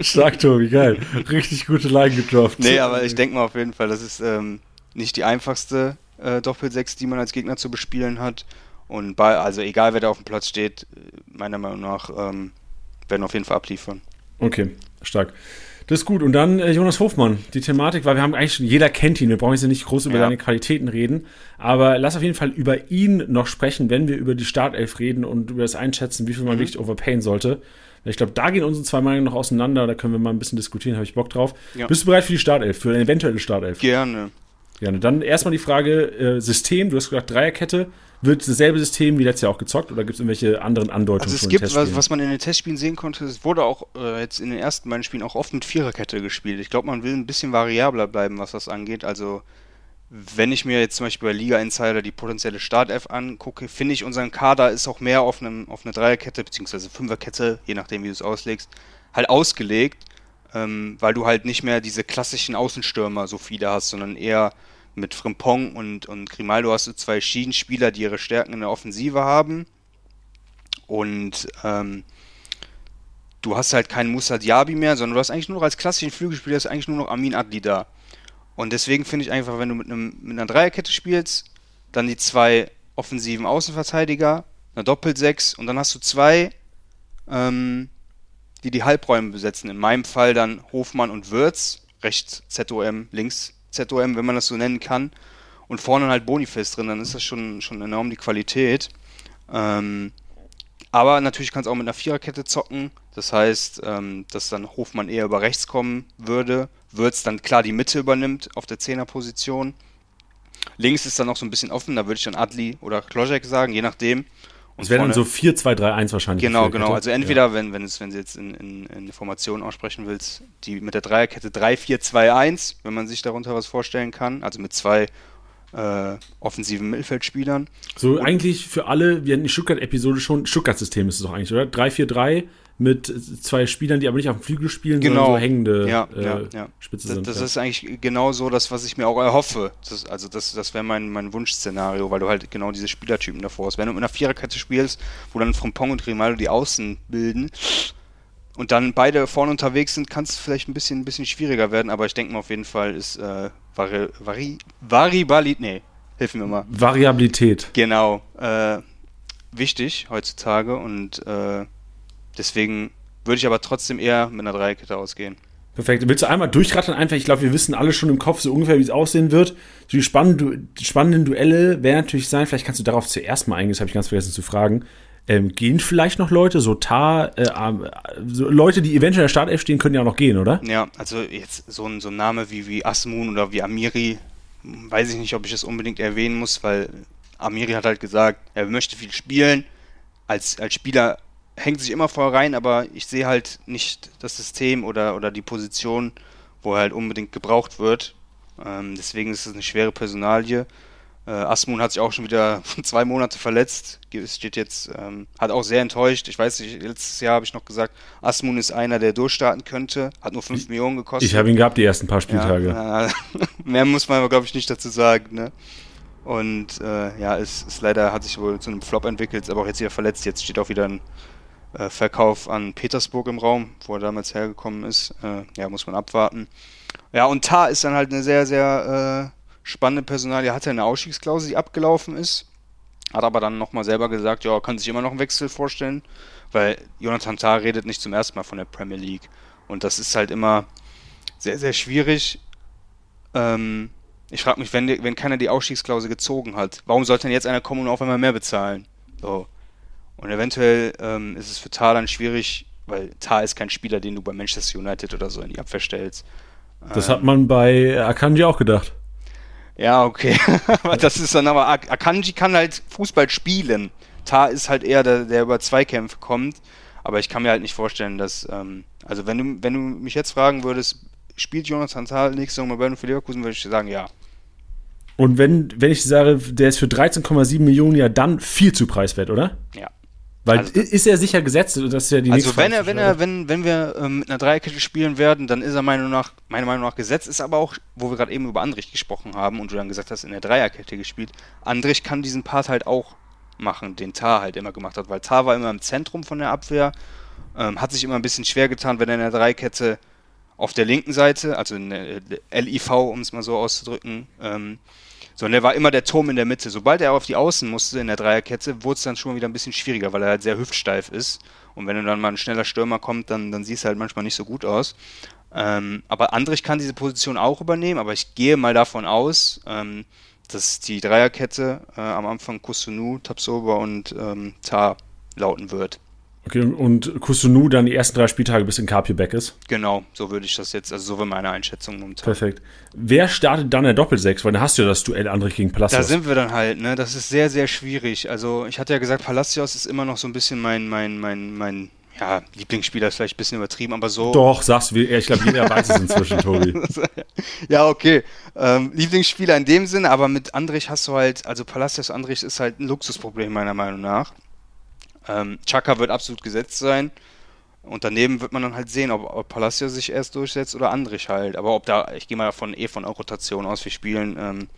Speaker 1: Stark, Tobi, geil. Richtig gute Line gedroppt.
Speaker 2: Nee, aber ich denke mal auf jeden Fall, das ist ähm, nicht die einfachste äh, Doppelsechs, die man als Gegner zu bespielen hat. Und bei, also egal wer da auf dem Platz steht, meiner Meinung nach ähm, werden auf jeden Fall abliefern.
Speaker 1: Okay, stark. Das ist gut. Und dann äh, Jonas Hofmann, die Thematik, weil wir haben eigentlich schon, jeder kennt ihn, wir brauchen jetzt nicht groß über ja. seine Qualitäten reden, aber lass auf jeden Fall über ihn noch sprechen, wenn wir über die Startelf reden und über das Einschätzen, wie viel man mhm. wirklich overpayen sollte. Ich glaube, da gehen unsere zwei Meinungen noch auseinander, da können wir mal ein bisschen diskutieren, habe ich Bock drauf. Ja. Bist du bereit für die Startelf, für eine eventuelle Startelf?
Speaker 2: Gerne.
Speaker 1: Gerne. Dann erstmal die Frage, äh, System, du hast gesagt Dreierkette. Wird dasselbe System wie letztes Jahr auch gezockt oder gibt es irgendwelche anderen Andeutungen?
Speaker 2: Also es gibt, was, was, man in den Testspielen sehen konnte, es wurde auch äh, jetzt in den ersten beiden Spielen auch oft mit Viererkette gespielt. Ich glaube, man will ein bisschen variabler bleiben, was das angeht. Also wenn ich mir jetzt zum Beispiel bei Liga Insider die potenzielle Startelf angucke, finde ich, unseren Kader ist auch mehr auf, einem, auf eine Dreierkette bzw. Fünferkette, je nachdem wie du es auslegst, halt ausgelegt, ähm, weil du halt nicht mehr diese klassischen Außenstürmer so viele hast, sondern eher mit Frimpong und, und Grimaldo hast du zwei Schienenspieler, die ihre Stärken in der Offensive haben. Und ähm, du hast halt keinen Musa Diaby mehr, sondern du hast eigentlich nur noch als klassischen Flügelspieler ist eigentlich nur noch Amin Adli da. Und deswegen finde ich einfach, wenn du mit, einem, mit einer Dreierkette spielst, dann die zwei offensiven Außenverteidiger, eine Doppelsechs und dann hast du zwei, ähm, die die Halbräume besetzen. In meinem Fall dann Hofmann und Würz, rechts ZOM, links ZOM, wenn man das so nennen kann. Und vorne halt Boniface drin, dann ist das schon, schon enorm die Qualität. Ähm, aber natürlich kann es auch mit einer Viererkette zocken. Das heißt, ähm, dass dann Hofmann eher über rechts kommen würde. Würz dann klar die Mitte übernimmt auf der Zehnerposition. Links ist dann noch so ein bisschen offen, da würde ich dann Adli oder Klojek sagen, je nachdem.
Speaker 1: Und es wäre dann so 4-2-3-1 wahrscheinlich.
Speaker 2: Genau, genau. Also entweder, ja. wenn, wenn, es, wenn du jetzt in, in, in Formation aussprechen willst, die mit der Dreierkette 3-4-2-1, wenn man sich darunter was vorstellen kann, also mit zwei äh, offensiven Mittelfeldspielern.
Speaker 1: So Und eigentlich für alle, wir hatten die Stuttgart-Episode schon, Stuttgart-System ist es doch eigentlich, oder? 3-4-3 mit zwei Spielern, die aber nicht auf dem Flügel spielen,
Speaker 2: genau.
Speaker 1: sondern so hängende
Speaker 2: ja, äh, ja, ja.
Speaker 1: Spitze
Speaker 2: das,
Speaker 1: sind.
Speaker 2: Das ist eigentlich genau so das, was ich mir auch erhoffe. Das, also das, das wäre mein, mein Wunschszenario, weil du halt genau diese Spielertypen davor hast. Wenn du mit einer Viererkette spielst, wo dann Frimpong und Grimaldo die Außen bilden und dann beide vorne unterwegs sind, kann es vielleicht ein bisschen, ein bisschen schwieriger werden, aber ich denke mal auf jeden Fall ist äh, Vari, Vari, Variabilität, nee, hilf mir mal.
Speaker 1: Variabilität.
Speaker 2: Genau, äh, wichtig heutzutage und äh, deswegen würde ich aber trotzdem eher mit einer Dreierkette ausgehen.
Speaker 1: Perfekt. Willst du einmal durchrattern? Einfach, ich glaube, wir wissen alle schon im Kopf so ungefähr, wie es aussehen wird. Die spannenden, spannenden Duelle werden natürlich sein, vielleicht kannst du darauf zuerst mal eingehen, das habe ich ganz vergessen zu fragen. Ähm, gehen vielleicht noch Leute, so Tar, äh, äh, so Leute, die eventuell in der Startelf stehen, können ja auch noch gehen, oder?
Speaker 2: Ja, also jetzt so ein, so ein Name wie, wie Asmun oder wie Amiri, weiß ich nicht, ob ich das unbedingt erwähnen muss, weil Amiri hat halt gesagt, er möchte viel spielen. Als, als Spieler hängt sich immer voll rein, aber ich sehe halt nicht das System oder, oder die Position, wo er halt unbedingt gebraucht wird. Ähm, deswegen ist es eine schwere Personalie. Äh, Asmun hat sich auch schon wieder zwei Monate verletzt. Steht jetzt, ähm, hat auch sehr enttäuscht. Ich weiß nicht, letztes Jahr habe ich noch gesagt, Asmun ist einer, der durchstarten könnte. Hat nur 5 Millionen gekostet.
Speaker 1: Ich habe ihn gehabt die ersten paar Spieltage.
Speaker 2: Ja, äh, mehr muss man aber, glaube ich, nicht dazu sagen. Ne? Und äh, ja, es ist leider, hat sich wohl zu einem Flop entwickelt, ist aber auch jetzt wieder verletzt. Jetzt steht auch wieder ein äh, Verkauf an Petersburg im Raum, wo er damals hergekommen ist. Äh, ja, muss man abwarten. Ja, und Tar ist dann halt eine sehr, sehr äh, spannende Personalie. Hat ja eine Ausstiegsklausel, die abgelaufen ist. Hat aber dann nochmal selber gesagt, ja, kann sich immer noch einen Wechsel vorstellen, weil Jonathan Tah redet nicht zum ersten Mal von der Premier League. Und das ist halt immer sehr, sehr schwierig. Ähm, ich frage mich, wenn, wenn keiner die Ausstiegsklausel gezogen hat, warum sollte denn jetzt einer kommen und auf einmal mehr bezahlen? So. Und eventuell ähm, ist es für Tar dann schwierig, weil Tar ist kein Spieler, den du bei Manchester United oder so in die Abwehr stellst.
Speaker 1: Das ähm, hat man bei Akanji auch gedacht.
Speaker 2: Ja, okay. das ist dann aber, Akanji kann halt Fußball spielen. Tar ist halt eher der, der über Zweikämpfe kommt. Aber ich kann mir halt nicht vorstellen, dass, ähm, also wenn du, wenn du mich jetzt fragen würdest, spielt Jonathan Tah nächste Saison bei für Leverkusen, würde ich sagen, ja.
Speaker 1: Und wenn, wenn ich sage, der ist für 13,7 Millionen ja dann viel zu preiswert, oder?
Speaker 2: Ja.
Speaker 1: Weil also, ist er sicher gesetzt? Das ist ja die
Speaker 2: also wenn er, wenn er, wenn, wenn wir ähm, mit einer Dreierkette spielen werden, dann ist er meiner Meinung nach, meiner Meinung nach gesetzt, ist aber auch, wo wir gerade eben über Andrich gesprochen haben und du dann gesagt hast, in der Dreierkette gespielt. Andrich kann diesen Part halt auch machen, den Tar halt immer gemacht hat, weil Tar war immer im Zentrum von der Abwehr, ähm, hat sich immer ein bisschen schwer getan, wenn er in der Dreierkette auf der linken Seite, also in der LIV, um es mal so auszudrücken, ähm, sondern er war immer der Turm in der Mitte. Sobald er auf die Außen musste in der Dreierkette, wurde es dann schon wieder ein bisschen schwieriger, weil er halt sehr hüftsteif ist. Und wenn dann mal ein schneller Stürmer kommt, dann, dann sieht es halt manchmal nicht so gut aus. Ähm, aber Andrich kann diese Position auch übernehmen, aber ich gehe mal davon aus, ähm, dass die Dreierkette äh, am Anfang Kusunu, Tapsoba und ähm, Tar lauten wird.
Speaker 1: Okay, und Kusunu dann die ersten drei Spieltage bis in Carpio back ist?
Speaker 2: Genau, so würde ich das jetzt, also so wäre meine Einschätzung momentan.
Speaker 1: Perfekt. Wer startet dann der Doppelsechs? Weil dann hast du ja das Duell Andrich gegen Palacios.
Speaker 2: Da sind wir dann halt, ne? Das ist sehr, sehr schwierig. Also ich hatte ja gesagt, Palacios ist immer noch so ein bisschen mein, mein, mein, mein, ja, Lieblingsspieler ist vielleicht ein bisschen übertrieben, aber so.
Speaker 1: Doch, sagst du, ich glaube, jeder weiß es inzwischen, Tobi.
Speaker 2: ja, okay. Ähm, Lieblingsspieler in dem Sinne, aber mit Andrich hast du halt, also Palacios Andrich ist halt ein Luxusproblem meiner Meinung nach. Ähm, Chaka wird absolut gesetzt sein. Und daneben wird man dann halt sehen, ob, ob Palacio sich erst durchsetzt oder Andrich halt. Aber ob da, ich gehe mal davon eh von Rotation aus, wir spielen ähm,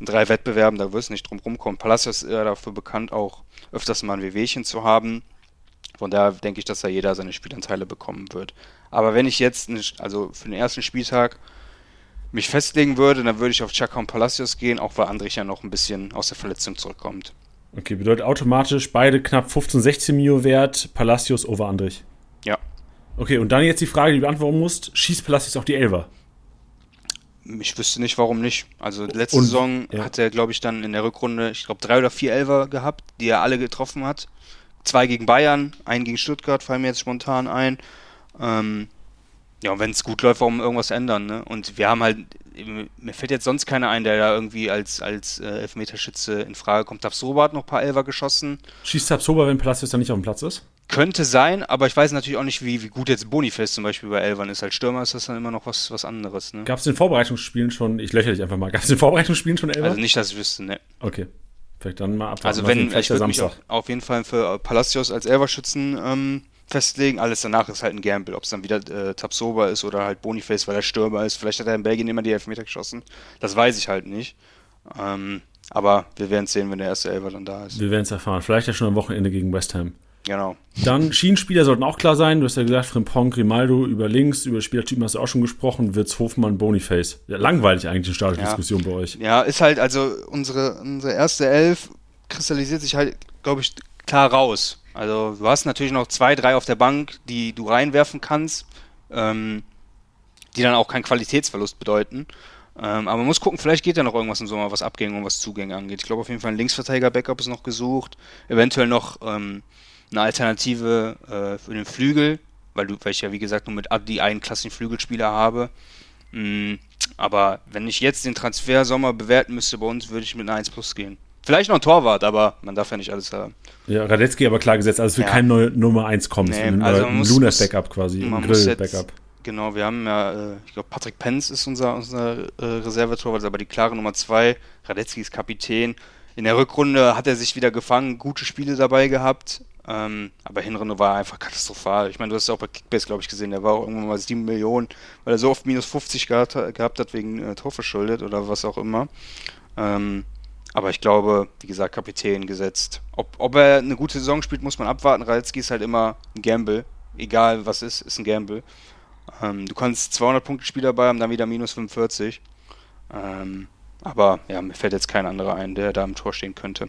Speaker 2: in drei Wettbewerben, da wird es nicht drum rumkommen. Palacio ist eher dafür bekannt, auch öfters mal ein Wehwehchen zu haben. Von daher denke ich, dass da jeder seine Spielanteile bekommen wird. Aber wenn ich jetzt, also für den ersten Spieltag mich festlegen würde, dann würde ich auf Chaka und Palacios gehen, auch weil Andrich ja noch ein bisschen aus der Verletzung zurückkommt.
Speaker 1: Okay, bedeutet automatisch beide knapp 15, 16 Mio wert, Palacios over Andrich.
Speaker 2: Ja.
Speaker 1: Okay, und dann jetzt die Frage, die du beantworten musst: Schießt Palacios auch die Elfer?
Speaker 2: Ich wüsste nicht, warum nicht. Also letzte und, Saison ja. hat er, glaube ich, dann in der Rückrunde, ich glaube, drei oder vier Elfer gehabt, die er alle getroffen hat. Zwei gegen Bayern, einen gegen Stuttgart, fallen mir jetzt spontan ein. Ähm, ja, und wenn es gut läuft, warum irgendwas ändern, ne? Und wir haben halt mir fällt jetzt sonst keiner ein, der da irgendwie als, als äh, Elfmeterschütze in Frage kommt. Tabsoba hat noch ein paar Elfer geschossen.
Speaker 1: Schießt Tabsoba, wenn Palacios dann nicht auf dem Platz ist?
Speaker 2: Könnte sein, aber ich weiß natürlich auch nicht, wie, wie gut jetzt Boniface zum Beispiel bei Elfern ist. Als Stürmer ist das dann immer noch was, was anderes. Ne?
Speaker 1: Gab es in Vorbereitungsspielen schon, ich löchere dich einfach mal, gab es in Vorbereitungsspielen schon Elfer?
Speaker 2: Also nicht, dass ich wüsste, ne.
Speaker 1: Okay. Vielleicht dann mal abwarten.
Speaker 2: Also wenn, ich würde mich auf, auf jeden Fall für Palacios als Elverschützen ähm, festlegen. Alles danach ist halt ein Gamble, ob es dann wieder äh, Tapsoba ist oder halt Boniface, weil er Stürmer ist. Vielleicht hat er in Belgien immer die Elfmeter geschossen. Das weiß ich halt nicht. Ähm, aber wir werden es sehen, wenn der erste Elfer dann da ist.
Speaker 1: Wir werden es erfahren. Vielleicht ja schon am Wochenende gegen West Ham.
Speaker 2: Genau.
Speaker 1: Dann Schienenspieler sollten auch klar sein. Du hast ja gesagt, Frimpong, Grimaldo über links, über Spielertypen hast du auch schon gesprochen. Wirtz, Hofmann, Boniface. Ja, langweilig eigentlich die Startdiskussion
Speaker 2: ja.
Speaker 1: bei euch.
Speaker 2: Ja, ist halt, also unsere, unsere erste Elf kristallisiert sich halt, glaube ich, klar raus. Also du hast natürlich noch zwei, drei auf der Bank, die du reinwerfen kannst, ähm, die dann auch keinen Qualitätsverlust bedeuten. Ähm, aber man muss gucken, vielleicht geht ja noch irgendwas im Sommer, was Abgänge und was Zugänge angeht. Ich glaube auf jeden Fall ein Linksverteidiger-Backup ist noch gesucht. Eventuell noch ähm, eine Alternative äh, für den Flügel, weil, du, weil ich ja wie gesagt nur mit Adi einen klassischen Flügelspieler habe. Mm, aber wenn ich jetzt den Transfer Sommer bewerten müsste bei uns, würde ich mit einer 1 Plus gehen. Vielleicht noch ein Torwart, aber man darf ja nicht alles haben.
Speaker 1: Ja, Radetzky aber klar gesetzt, also es wird ja. kein neue Nummer 1 kommen. Nee,
Speaker 2: ein, also ein
Speaker 1: Lunas Backup quasi,
Speaker 2: ein Grill-Backup. Genau, wir haben ja, äh, ich glaube, Patrick Penz ist unser, unser äh, Reservetorwart, aber die klare Nummer 2. Radetzky ist Kapitän. In der Rückrunde hat er sich wieder gefangen, gute Spiele dabei gehabt. Ähm, aber Hinrunde war einfach katastrophal. Ich meine, du hast es auch bei Kickbase, glaube ich, gesehen. Der war auch irgendwann mal 7 Millionen, weil er so oft minus 50 gehabt, gehabt hat wegen äh, Torverschuldet oder was auch immer. Ähm, aber ich glaube, wie gesagt, Kapitän gesetzt. Ob, ob er eine gute Saison spielt, muss man abwarten. Ralski ist halt immer ein Gamble. Egal was ist, ist ein Gamble. Ähm, du kannst 200 Punkte Spiel dabei haben, dann wieder minus 45. Ähm, aber ja, mir fällt jetzt kein anderer ein, der da im Tor stehen könnte.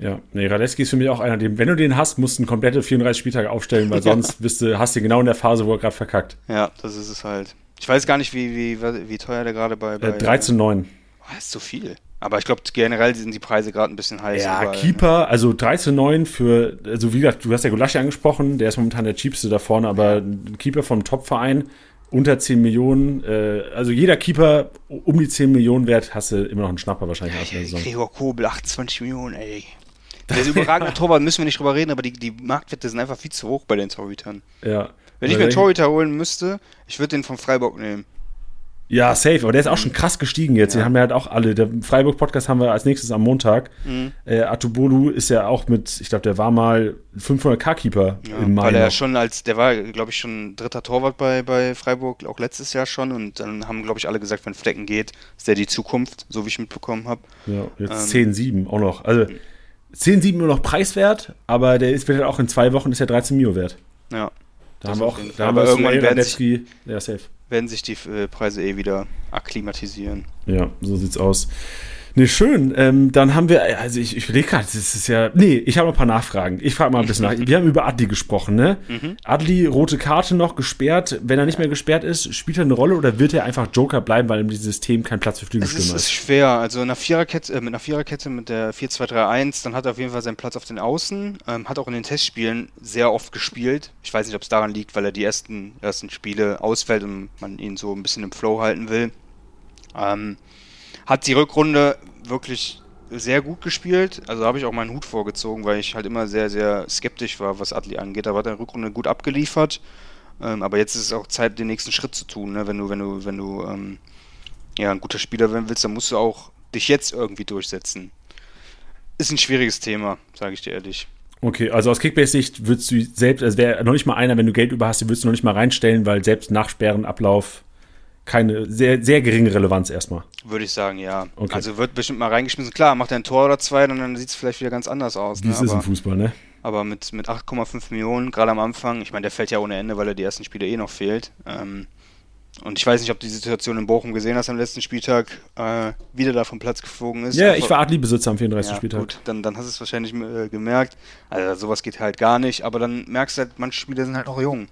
Speaker 1: Ja, nee, Radetzky ist für mich auch einer, den, wenn du den hast, musst du einen komplette 34 Spieltage aufstellen, weil sonst bist du, hast du genau in der Phase, wo er gerade verkackt.
Speaker 2: Ja, das ist es halt. Ich weiß gar nicht, wie, wie, wie teuer der gerade bei, bei.
Speaker 1: Äh, 13,9.
Speaker 2: Oh, ist zu viel. Aber ich glaube, generell sind die Preise gerade ein bisschen heiß.
Speaker 1: Ja, überall. Keeper, also 13,9 für, also wie gesagt, du hast ja Gulaschi angesprochen, der ist momentan der cheapste da vorne, aber ein Keeper vom Top-Verein unter 10 Millionen, äh, also jeder Keeper um die 10 Millionen wert, hast du immer noch einen Schnapper wahrscheinlich
Speaker 2: aus der Saison. Gregor Kobel, 28 Millionen, ey. Der ist überragender Torwart, müssen wir nicht drüber reden, aber die, die Marktwerte sind einfach viel zu hoch bei den Torhütern.
Speaker 1: Ja.
Speaker 2: Wenn ich mir einen Torhüter holen müsste, ich würde den von Freiburg nehmen.
Speaker 1: Ja, safe, aber der ist auch schon krass gestiegen jetzt. Ja. Die haben ja halt auch alle. Der Freiburg-Podcast haben wir als nächstes am Montag. Mhm. Äh, Atubolu ist ja auch mit, ich glaube, der war mal 500k-Keeper
Speaker 2: ja, im Mai. Weil er ja schon als, der war, glaube ich, schon dritter Torwart bei, bei Freiburg, auch letztes Jahr schon. Und dann haben, glaube ich, alle gesagt, wenn Flecken geht, ist der die Zukunft, so wie ich mitbekommen habe.
Speaker 1: Ja, jetzt ähm, 10-7 auch noch. Also 10-7 nur noch preiswert, aber der ist, wird halt auch in zwei Wochen ist ja 13 Mio wert.
Speaker 2: Ja.
Speaker 1: Da haben wir auch, da haben wir irgendwann sich, ja, safe.
Speaker 2: Werden sich die äh, Preise eh wieder akklimatisieren.
Speaker 1: Ja, so sieht's aus. Ne, schön. Ähm, dann haben wir, also ich, ich überlege gerade, das ist ja. Nee, ich habe ein paar Nachfragen. Ich frage mal ein bisschen nach. Wir haben über Adli gesprochen, ne? Mhm. Adli, rote Karte noch, gesperrt. Wenn er nicht mehr gesperrt ist, spielt er eine Rolle oder wird er einfach Joker bleiben, weil im System kein Platz für Flügelstürmer ist?
Speaker 2: Es ist schwer. Also in einer Viererkette, äh, mit einer Viererkette mit der 4-2-3-1, dann hat er auf jeden Fall seinen Platz auf den Außen. Ähm, hat auch in den Testspielen sehr oft gespielt. Ich weiß nicht, ob es daran liegt, weil er die ersten, ersten Spiele ausfällt und man ihn so ein bisschen im Flow halten will. Ähm, hat die Rückrunde wirklich sehr gut gespielt. Also habe ich auch meinen Hut vorgezogen, weil ich halt immer sehr, sehr skeptisch war, was Adli angeht. Aber hat er Rückrunde gut abgeliefert. Ähm, aber jetzt ist es auch Zeit, den nächsten Schritt zu tun. Ne? Wenn du, wenn du, wenn du ähm, ja, ein guter Spieler werden willst, dann musst du auch dich jetzt irgendwie durchsetzen. Ist ein schwieriges Thema, sage ich dir ehrlich.
Speaker 1: Okay, also aus Kickbase-Sicht würdest du selbst, also wäre noch nicht mal einer, wenn du Geld über hast, würdest du noch nicht mal reinstellen, weil selbst nach Sperrenablauf keine sehr, sehr geringe Relevanz erstmal.
Speaker 2: Würde ich sagen, ja. Okay. Also wird bestimmt mal reingeschmissen. Klar, macht er ein Tor oder zwei, dann sieht es vielleicht wieder ganz anders aus.
Speaker 1: Wie ne? ist im Fußball, ne?
Speaker 2: Aber mit, mit 8,5 Millionen, gerade am Anfang, ich meine, der fällt ja ohne Ende, weil er die ersten Spiele eh noch fehlt. Ähm, und ich weiß nicht, ob du die Situation in Bochum gesehen hast am letzten Spieltag, äh, wieder da vom Platz geflogen ist.
Speaker 1: Ja, ich war Adli-Besitzer am 34.
Speaker 2: Ja,
Speaker 1: Spieltag.
Speaker 2: Gut, dann, dann hast du es wahrscheinlich äh, gemerkt. Also sowas geht halt gar nicht, aber dann merkst du halt, manche Spieler sind halt auch jung.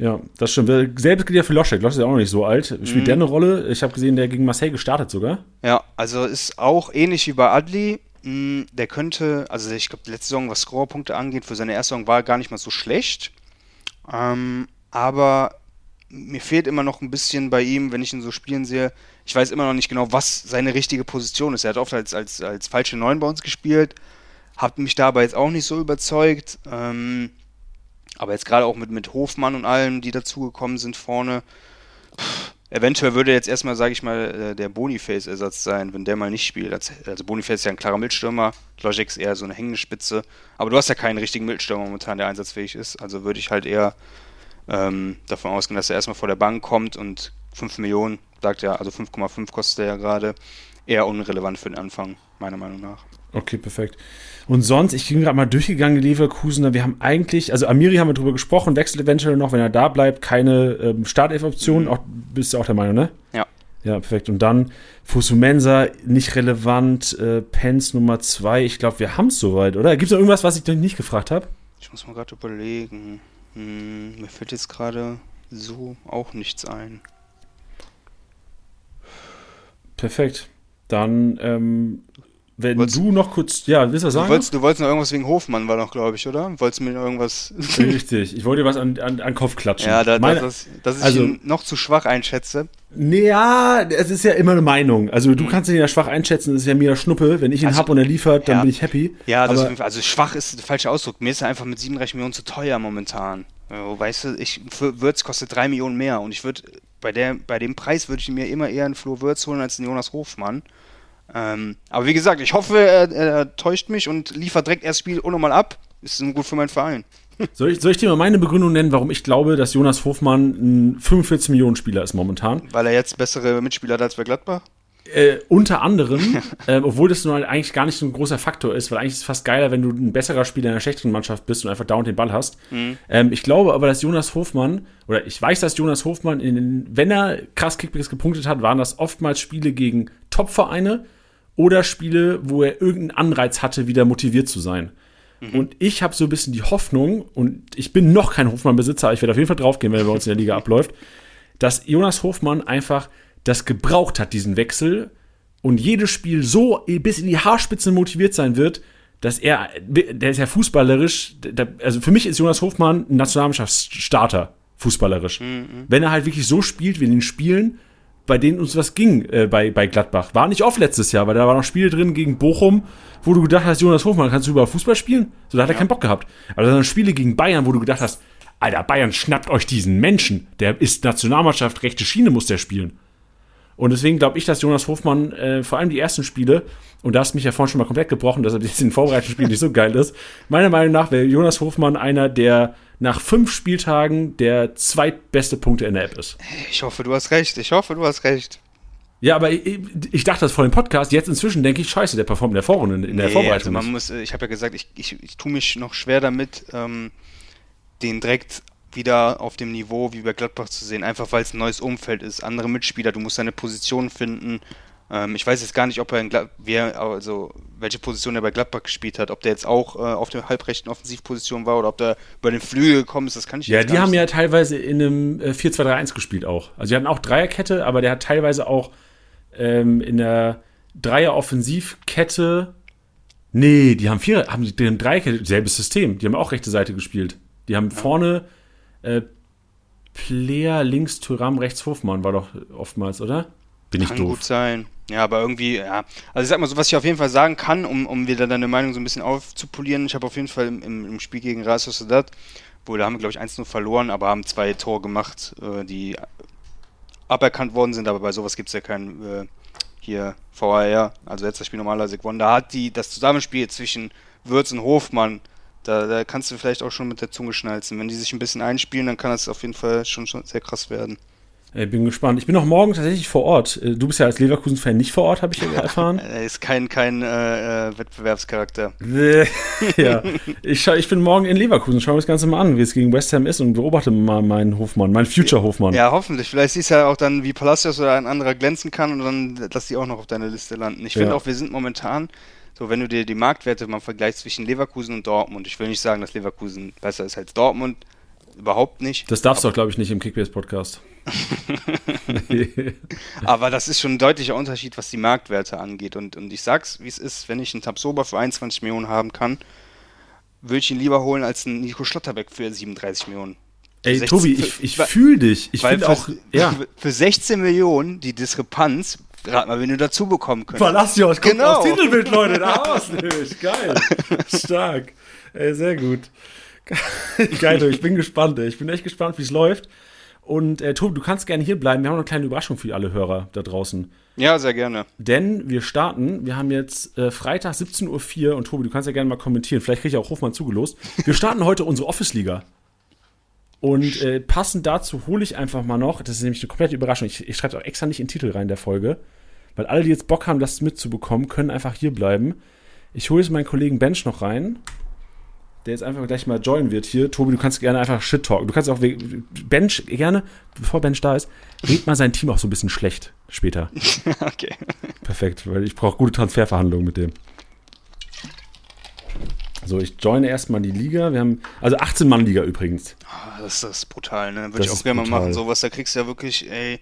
Speaker 1: Ja, das stimmt. Selbst gilt ja für Loschek. Loschek ist ja auch noch nicht so alt. Spielt mhm. der eine Rolle? Ich habe gesehen, der gegen Marseille gestartet sogar.
Speaker 2: Ja, also ist auch ähnlich wie bei Adli. Mm, der könnte, also ich glaube, letzte Saison, was Scorerpunkte angeht, für seine erste Saison war er gar nicht mal so schlecht. Ähm, aber mir fehlt immer noch ein bisschen bei ihm, wenn ich ihn so spielen sehe. Ich weiß immer noch nicht genau, was seine richtige Position ist. Er hat oft als, als, als falsche Neun bei uns gespielt, hat mich dabei jetzt auch nicht so überzeugt. Ähm, aber jetzt gerade auch mit, mit Hofmann und allem, die dazugekommen sind vorne, pff, eventuell würde jetzt erstmal, sage ich mal, äh, der Boniface-Ersatz sein, wenn der mal nicht spielt. Also Boniface ist ja ein klarer Logic ist eher so eine hängende Spitze. Aber du hast ja keinen richtigen Mitstürmer momentan, der einsatzfähig ist. Also würde ich halt eher ähm, davon ausgehen, dass er erstmal vor der Bank kommt und 5 Millionen, sagt er, also 5,5 kostet er ja gerade, eher unrelevant für den Anfang, meiner Meinung nach.
Speaker 1: Okay, perfekt. Und sonst, ich bin gerade mal durchgegangen, Leverkusen, wir haben eigentlich, also Amiri haben wir drüber gesprochen, wechselt eventuell noch, wenn er da bleibt, keine ähm, Startelf-Option, mhm. bist du auch der Meinung, ne?
Speaker 2: Ja.
Speaker 1: Ja, perfekt. Und dann Fusumensa, nicht relevant, äh, Pence Nummer 2, ich glaube, wir haben es soweit, oder? Gibt es noch irgendwas, was ich dich nicht gefragt habe?
Speaker 2: Ich muss mal gerade überlegen. Hm, mir fällt jetzt gerade so auch nichts ein.
Speaker 1: Perfekt. Dann ähm, wenn wolltest, du noch kurz, ja, willst du was sagen?
Speaker 2: Du wolltest, du wolltest noch irgendwas wegen Hofmann, war noch, glaube ich, oder? Wolltest du mir noch irgendwas.
Speaker 1: Richtig, ich wollte dir was an, an, an Kopf klatschen.
Speaker 2: Ja, da, Meine, das, dass ich also, ihn noch zu schwach einschätze.
Speaker 1: Ja, es ist ja immer eine Meinung. Also du kannst ihn ja schwach einschätzen, das ist ja mir Schnuppe. Wenn ich ihn also, hab und er liefert, dann ja. bin ich happy.
Speaker 2: Ja, aber, ist, also schwach ist der falsche Ausdruck. Mir ist er einfach mit 37 Millionen zu teuer momentan. Weißt du, ich, Würz kostet 3 Millionen mehr und ich würde bei, bei dem Preis würde ich mir immer eher einen Flo Würz holen als einen Jonas Hofmann. Ähm, aber wie gesagt, ich hoffe, er, er, täuscht mich und liefert direkt erst Spiel nochmal ab. Ist gut für meinen Verein.
Speaker 1: Soll ich, soll ich dir mal meine Begründung nennen, warum ich glaube, dass Jonas Hofmann ein 45 Millionen Spieler ist momentan?
Speaker 2: Weil er jetzt bessere Mitspieler hat als bei Gladbach?
Speaker 1: Äh, unter anderem, äh, obwohl das nun eigentlich gar nicht so ein großer Faktor ist, weil eigentlich ist es fast geiler, wenn du ein besserer Spieler in einer schlechteren Mannschaft bist und einfach dauernd den Ball hast. Mhm. Ähm, ich glaube aber, dass Jonas Hofmann, oder ich weiß, dass Jonas Hofmann, in, wenn er krass Kickbacks gepunktet hat, waren das oftmals Spiele gegen Top-Vereine, oder Spiele, wo er irgendeinen Anreiz hatte, wieder motiviert zu sein. Mhm. Und ich habe so ein bisschen die Hoffnung, und ich bin noch kein Hofmann-Besitzer, ich werde auf jeden Fall draufgehen, wenn er bei uns in der Liga abläuft, dass Jonas Hofmann einfach das gebraucht hat, diesen Wechsel, und jedes Spiel so bis in die Haarspitze motiviert sein wird, dass er, der ist ja fußballerisch, der, also für mich ist Jonas Hofmann ein Nationalmannschaftsstarter, fußballerisch. Mhm. Wenn er halt wirklich so spielt wie in den Spielen, bei denen uns was ging äh, bei, bei Gladbach. War nicht oft letztes Jahr, weil da waren noch Spiele drin gegen Bochum, wo du gedacht hast, Jonas Hofmann, kannst du überhaupt Fußball spielen? So, da hat ja. er keinen Bock gehabt. Aber dann Spiele gegen Bayern, wo du gedacht hast, Alter, Bayern schnappt euch diesen Menschen. Der ist Nationalmannschaft, rechte Schiene muss der spielen. Und deswegen glaube ich, dass Jonas Hofmann äh, vor allem die ersten Spiele, und da hast du mich ja vorhin schon mal komplett gebrochen, dass er jetzt in den vorbereiteten Spielen nicht so geil ist, meiner Meinung nach wäre Jonas Hofmann einer, der nach fünf Spieltagen der zweitbeste Punkte in der App ist.
Speaker 2: Ich hoffe, du hast recht. Ich hoffe, du hast recht.
Speaker 1: Ja, aber ich, ich, dachte das vor dem Podcast. Jetzt inzwischen denke ich, scheiße, der performt in der Vorrunde, in der nee, Vorbereitung.
Speaker 2: Also man muss, ich habe ja gesagt, ich, ich, ich tue mich noch schwer damit, ähm, den direkt wieder auf dem Niveau wie bei Gladbach zu sehen, einfach weil es ein neues Umfeld ist, andere Mitspieler, du musst deine Position finden. Ähm, ich weiß jetzt gar nicht, ob er in Glad wer, also welche Position er bei Gladbach gespielt hat, ob der jetzt auch äh, auf der halbrechten Offensivposition war oder ob der über den Flügel gekommen ist, das kann ich
Speaker 1: ja, jetzt Ja, die haben ja teilweise in einem äh, 4-2-3-1 gespielt auch. Also die hatten auch Dreierkette, aber der hat teilweise auch ähm, in der Dreier-Offensivkette. Nee, die haben vier, haben die haben Dreierkette, selbes System. Die haben auch rechte Seite gespielt. Die haben ja. vorne äh, Player links Thuram, rechts Hofmann war doch oftmals, oder?
Speaker 2: Bin ich kann doof. gut sein. Ja, aber irgendwie, ja. Also ich sag mal so, was ich auf jeden Fall sagen kann, um, um wieder deine Meinung so ein bisschen aufzupolieren. Ich habe auf jeden Fall im, im Spiel gegen Real Sociedad, wo da haben wir, glaube ich, 1-0 verloren, aber haben zwei Tore gemacht, äh, die aberkannt worden sind, aber bei sowas gibt es ja kein äh, hier VAR, also letztes Spiel normalerweise gewonnen. Da hat die das Zusammenspiel zwischen Würz und Hofmann, da, da kannst du vielleicht auch schon mit der Zunge schnalzen. Wenn die sich ein bisschen einspielen, dann kann das auf jeden Fall schon, schon sehr krass werden.
Speaker 1: Ich bin gespannt. Ich bin auch morgen tatsächlich vor Ort. Äh, du bist ja als Leverkusen-Fan nicht vor Ort, habe ich erfahren.
Speaker 2: er ist kein, kein äh, äh Wettbewerbscharakter.
Speaker 1: ja, ich, ich bin morgen in Leverkusen. Schau mir das Ganze mal an, wie es gegen West Ham ist und beobachte mal meinen Hofmann, meinen Future-Hofmann.
Speaker 2: Ja, hoffentlich. Vielleicht siehst du ja auch dann, wie Palacios oder ein anderer glänzen kann und dann, dass die auch noch auf deiner Liste landen. Ich finde ja. auch, wir sind momentan, so wenn du dir die Marktwerte mal vergleichst zwischen Leverkusen und Dortmund, ich will nicht sagen, dass Leverkusen besser ist als Dortmund, überhaupt nicht.
Speaker 1: Das darfst du auch, glaube ich, nicht im Kickbase-Podcast.
Speaker 2: Aber das ist schon ein deutlicher Unterschied, was die Marktwerte angeht. Und, und ich sag's, wie es ist, wenn ich einen Tabsoba für 21 Millionen haben kann, würde ich ihn lieber holen als einen Nico Schlotterbeck für 37 Millionen.
Speaker 1: Ey,
Speaker 2: 16
Speaker 1: Tobi, ich, ich fühle dich. Ich finde auch, ja.
Speaker 2: für 16 Millionen die Diskrepanz, rat mal, wen du dazu bekommen könntest.
Speaker 1: Palacios kommt
Speaker 2: Genau.
Speaker 1: aufs Titelbild, Leute. Da aus nämlich. Geil. Stark. Ey, sehr gut. Geil, ich bin gespannt. Ey. Ich bin echt gespannt, wie es läuft. Und äh, Tobi, du kannst gerne hier bleiben. Wir haben noch eine kleine Überraschung für alle Hörer da draußen.
Speaker 2: Ja, sehr gerne.
Speaker 1: Denn wir starten, wir haben jetzt äh, Freitag 17.04 Uhr und Tobi, du kannst ja gerne mal kommentieren. Vielleicht kriege ich auch Hofmann zugelost. Wir starten heute unsere Office-Liga. Und äh, passend dazu hole ich einfach mal noch, das ist nämlich eine komplette Überraschung, ich, ich schreibe es auch extra nicht in den Titel rein der Folge, weil alle, die jetzt Bock haben, das mitzubekommen, können einfach hier bleiben. Ich hole jetzt meinen Kollegen Bench noch rein, der jetzt einfach gleich mal joinen wird hier. Tobi, du kannst gerne einfach Shit talken. Du kannst auch Bench gerne, bevor Bench da ist, red mal sein Team auch so ein bisschen schlecht später.
Speaker 2: Okay.
Speaker 1: Perfekt, weil ich brauche gute Transferverhandlungen mit dem. So, ich joine erstmal die Liga. Wir haben, also 18 Mann Liga übrigens.
Speaker 2: Ah, Das, das ist brutal, ne? Würde
Speaker 1: Das
Speaker 2: ich auch gerne mal machen, sowas. Da kriegst du ja wirklich, ey,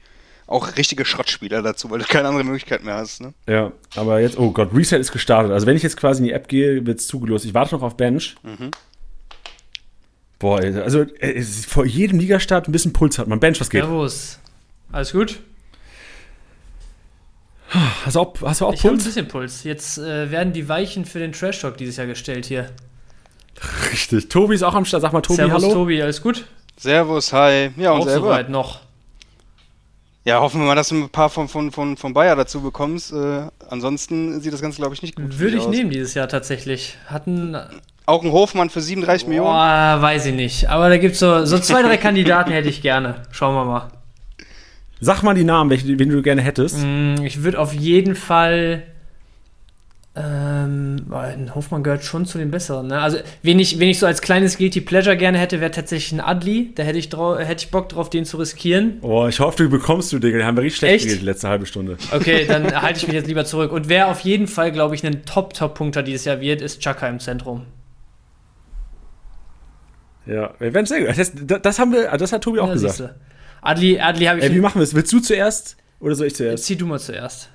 Speaker 2: auch richtige Schrottspieler dazu, weil du keine andere Möglichkeit mehr hast, ne?
Speaker 1: Ja, aber jetzt, oh Gott, Reset ist gestartet. Also wenn ich jetzt quasi in die App gehe, wird es zugelost. Ich warte noch auf Bench. Boah, ey, also es ist vor jedem Ligastart ein bisschen Puls hat man. Bench, was geht?
Speaker 3: Servus. Alles gut?
Speaker 1: Hast du auch, hast du auch
Speaker 3: Ich habe ein
Speaker 1: Puls?
Speaker 3: bisschen Puls. Jetzt äh, werden die Weichen für den Trash Talk dieses Jahr gestellt hier.
Speaker 1: Richtig. Tobi ist auch am Start. Sag mal, Tobi,
Speaker 3: Servus,
Speaker 1: hallo.
Speaker 3: Tobi, alles gut?
Speaker 2: Servus, hi. Ja, und
Speaker 3: Auch
Speaker 2: selber.
Speaker 3: soweit noch.
Speaker 2: Ja, hoffen wir mal, dass du ein paar von, von, von, von Bayer dazu bekommst. Äh, ansonsten sieht das Ganze, glaube ich, nicht gut für
Speaker 3: Würde ich
Speaker 2: aus.
Speaker 3: nehmen dieses Jahr tatsächlich. Hatten,
Speaker 2: Auch ein Hofmann für 37 Millionen.
Speaker 3: boah, weiß ich nicht. Aber da gibt es so, so zwei, drei Kandidaten hätte ich gerne. Schauen wir mal.
Speaker 1: Sag mal die Namen, welche, wen du gerne hättest.
Speaker 3: Mm, Ich würde auf jeden Fall. Ähm, boah, ein Hofmann gehört schon zu den Besseren. Ne? Also, wen ich, wen ich so als kleines Guilty Pleasure gerne hätte, wäre tatsächlich ein Adli. Da hätte ich, hätte ich Bock drauf, den zu riskieren.
Speaker 1: Oh, ich hoffe, du bekommst du, Digga. Den haben wir richtig schlecht
Speaker 3: Echt?
Speaker 1: geredet, die letzte halbe Stunde.
Speaker 3: Okay, dann halte ich mich jetzt lieber zurück. Und wer auf jeden Fall, glaube ich, ein Top-Top-Punkter dieses Jahr wird, ist Chaka im Zentrum.
Speaker 1: Ja, wenn sehr gut. Das, das, das haben wir, das hat Tobi auch
Speaker 3: Ja,
Speaker 1: gesagt.
Speaker 3: siehste. Adli, Adli habe ich.
Speaker 1: Ey, wie machen wir es? Willst du zuerst oder soll ich zuerst?
Speaker 3: Zieh du mal zuerst.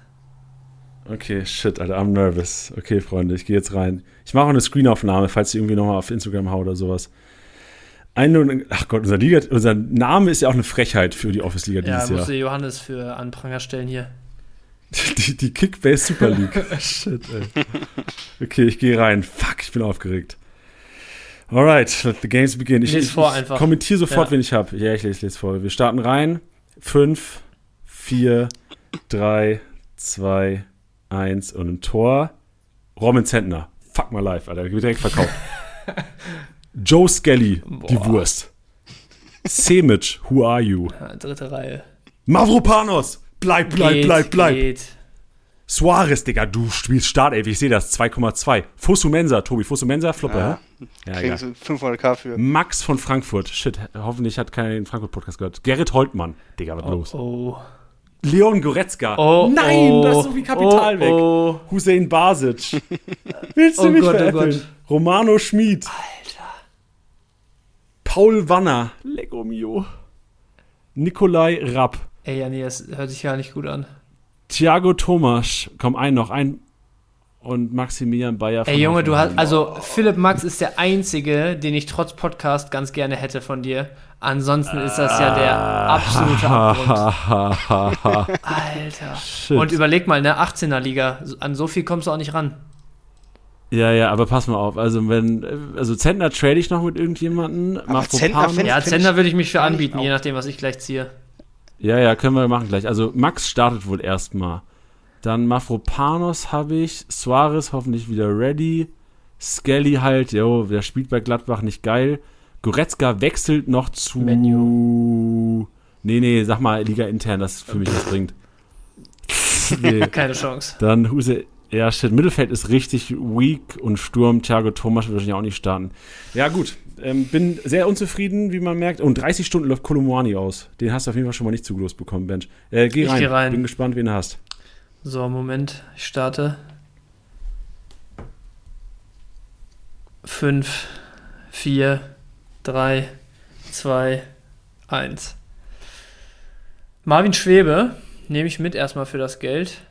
Speaker 1: Okay, shit, Alter, I'm nervous. Okay, Freunde, ich gehe jetzt rein. Ich mache auch eine Screenaufnahme, falls ich irgendwie nochmal auf Instagram hau oder sowas. Eine, ach Gott, unser, Liga, unser Name ist ja auch eine Frechheit für die Office-Liga
Speaker 3: Ja,
Speaker 1: dieses Jahr.
Speaker 3: musste Johannes für an Pranger stellen hier.
Speaker 1: Die, die Kickbase Super League. shit, ey. Okay, ich gehe rein. Fuck, ich bin aufgeregt. Alright, let the games begin. Ich, ich,
Speaker 3: vor
Speaker 1: ich
Speaker 3: einfach.
Speaker 1: kommentiere sofort,
Speaker 3: Ja.
Speaker 1: wen ich habe. Ja, ich lese, lese vor. Wir starten rein. Fünf, vier, drei, zwei, eins und ein Tor. Robin Zentner. Fuck my life, Alter. Wird direkt verkauft. Joe Skelly, die
Speaker 3: Boah.
Speaker 1: Wurst. Semic, who are you?
Speaker 3: Ja, dritte Reihe.
Speaker 1: Mavropanos, bleib, bleib,
Speaker 3: Geht,
Speaker 1: bleib, bleib.
Speaker 3: Geht.
Speaker 1: Suarez, Digga, du spielst Start, ey, ich sehe das, 2,2. Fosumensa, Tobi, Fosumensa, Flopper,
Speaker 2: Ja.
Speaker 1: ja? Ja,
Speaker 2: Kriegen sie 500k für.
Speaker 1: Max von Frankfurt, shit, hoffentlich hat keiner den Frankfurt-Podcast gehört. Gerrit Holtmann, Digga, was los?
Speaker 3: Oh.
Speaker 1: Leon Goretzka,
Speaker 3: Oh,
Speaker 1: nein,
Speaker 3: oh,
Speaker 1: da ist so viel Kapital
Speaker 3: oh,
Speaker 1: weg.
Speaker 3: Oh.
Speaker 1: Hussein Basic, willst du
Speaker 3: Oh
Speaker 1: mich
Speaker 3: Gott, oh
Speaker 1: veräppeln?
Speaker 3: Gott.
Speaker 1: Romano Schmid, Alter. Paul Wanner, Lego Mio, Nikolai Rapp,
Speaker 3: Ey, ja, nee, das hört sich gar nicht gut an.
Speaker 1: Thiago Thomas, komm, ein noch, ein und Maximilian Bayer
Speaker 3: Ey, Junge, du hast. Also, Philipp Max ist der einzige, den ich trotz Podcast ganz gerne hätte von dir. Ansonsten ist das ja der absolute Abgrund. Alter.
Speaker 1: Shit.
Speaker 3: Und überleg mal, ne, 18er Liga, an so viel kommst du auch nicht ran.
Speaker 1: Ja, ja, aber pass mal auf. Also, wenn, also Zentner trade ich noch mit irgendjemanden.
Speaker 2: Zentner
Speaker 1: Mafropanos-
Speaker 2: find-
Speaker 3: Ja,
Speaker 2: ich
Speaker 3: würde ich mich für anbieten, je nachdem, was ich gleich ziehe.
Speaker 1: Ja, ja, können wir machen gleich. Also, Max startet wohl erstmal. Dann Mafropanos habe ich. Suarez hoffentlich wieder ready. Skelly halt, jo, der spielt bei Gladbach nicht geil. Goretzka wechselt noch zu.
Speaker 3: Menu.
Speaker 1: Nee, nee, sag mal, Liga intern, das für mich was bringt. nee.
Speaker 3: Keine Chance.
Speaker 1: Dann Huse, ja, shit, Mittelfeld ist richtig weak und Sturm, Thiago Thomas wird wahrscheinlich auch nicht starten. Ja, gut. Ähm, bin sehr unzufrieden, wie man merkt. Und 30 Stunden läuft Kolomwani aus. Den hast du auf jeden Fall schon mal nicht zugelost bekommen, Bench. Äh, geh
Speaker 3: Ich
Speaker 1: rein.
Speaker 3: geh rein.
Speaker 1: Bin gespannt, wen du hast.
Speaker 3: So, Moment, ich starte. Fünf, vier, drei, zwei, eins. Marvin Schwebe nehme ich mit erstmal für das Geld.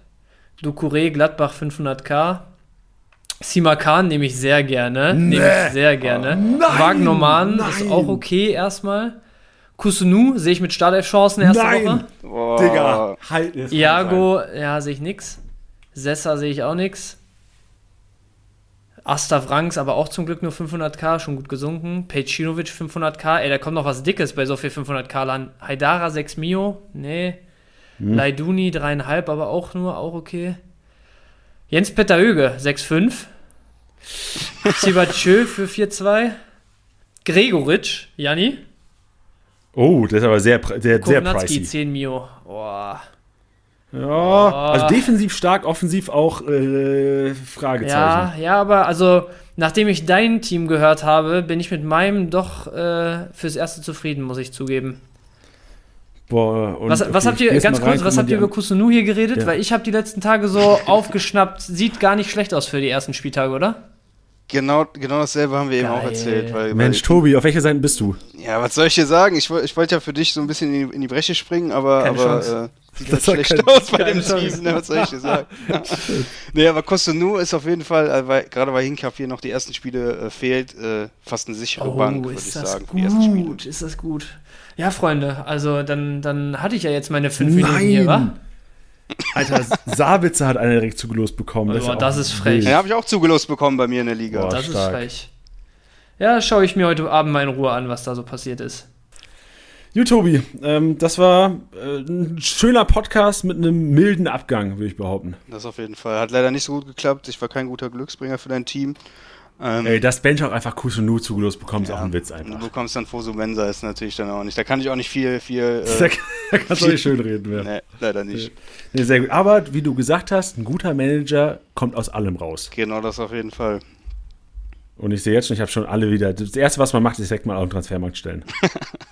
Speaker 3: Ducouré Gladbach 500k. Simakan nehme ich sehr gerne. Nehme ich sehr gerne.
Speaker 1: nein,
Speaker 3: Wagnermann ist
Speaker 1: nein.
Speaker 3: auch okay erstmal. Kusunu sehe ich mit Startelf-Chancen erste
Speaker 1: Nein!
Speaker 3: Woche.
Speaker 2: Boah.
Speaker 1: Digga, halt es.
Speaker 3: Iago, ja, sehe ich nix. Sessa sehe ich auch nix. Astav Ranks, aber auch zum Glück nur 500k, schon gut gesunken. Pejcinovic 500k, ey, da kommt noch was Dickes bei so viel 500k an. Haidara 6 Mio, nee. Laiduni 3,5, aber auch nur, auch okay. Jens Peter Höge 6,5. Sibatschö für 4,2. Gregoritsch, Janni.
Speaker 1: Oh, das ist aber sehr, sehr, sehr pricey.
Speaker 3: 10 Mio. Boah.
Speaker 1: Ja, also defensiv stark, offensiv auch äh, Fragezeichen.
Speaker 3: Ja, ja, aber also, nachdem ich dein Team gehört habe, bin ich mit meinem doch äh, fürs Erste zufrieden, muss ich zugeben.
Speaker 1: Boah, und,
Speaker 3: Was, was
Speaker 1: okay,
Speaker 3: habt ihr, ganz kurz, was habt ihr über Kusunu hier geredet?
Speaker 1: Ja.
Speaker 3: Weil ich habe die letzten Tage so aufgeschnappt, sieht gar nicht schlecht aus für die ersten Spieltage, oder?
Speaker 2: Genau, genau dasselbe haben wir eben auch
Speaker 3: Geil.
Speaker 2: erzählt. Weil.
Speaker 1: Mensch,
Speaker 2: weil,
Speaker 1: Tobi, auf welcher Seite bist du?
Speaker 2: ja, was soll ich dir sagen? Ich, ich wollte ja für dich so ein bisschen in die, in die Bresche springen, aber,
Speaker 3: Keine
Speaker 2: aber äh, sieht
Speaker 1: Das
Speaker 2: halt schlecht
Speaker 1: keine-
Speaker 2: aus bei dem. Team, ne? was soll ich dir sagen? nee, aber Kostonu ist auf jeden Fall, äh, weil, gerade weil Hinkap hier noch die ersten Spiele äh, fehlt, äh, fast eine sichere Bank, würde ich
Speaker 3: Oh, ist das
Speaker 2: sagen, für die ersten Spiele.
Speaker 3: gut, ist das gut. Ja, Freunde, also dann, dann hatte ich ja jetzt meine fünf Minuten hier, wa?
Speaker 1: Alter, Sabitzer hat eine direkt zugelost bekommen.
Speaker 3: Boah,
Speaker 1: auch
Speaker 3: das ist frech.
Speaker 1: wild.
Speaker 2: Ja, habe ich auch zugelost bekommen bei mir in der Liga.
Speaker 1: Boah.
Speaker 3: Das ist
Speaker 1: stark.
Speaker 3: frech. Ja, schaue ich mir heute Abend mal in Ruhe an, was da so passiert ist.
Speaker 1: Gut, Tobi, ähm, das war äh, ein schöner Podcast mit einem milden Abgang, würde ich behaupten.
Speaker 2: Das auf jeden Fall. Hat leider nicht so gut geklappt. Ich war kein guter Glücksbringer für dein Team. Ähm,
Speaker 1: Ey, dass Bench auch einfach Kusunu zugelost bekommt, ist
Speaker 2: ja.
Speaker 1: auch ein Witz einfach.
Speaker 2: Du bekommst dann Fosu Mensa ist natürlich dann auch nicht. Da kann ich auch nicht viel, viel.
Speaker 1: Da,
Speaker 2: Äh,
Speaker 1: da kannst du nicht schön reden mehr.
Speaker 2: nee, leider nicht.
Speaker 1: Nee, sehr gut. Aber wie du gesagt hast, ein guter Manager kommt aus allem raus.
Speaker 2: Genau das auf jeden Fall.
Speaker 1: Und ich sehe jetzt schon, ich habe schon alle wieder. Das erste, was man macht, ist direkt mal auf den Transfermarkt stellen.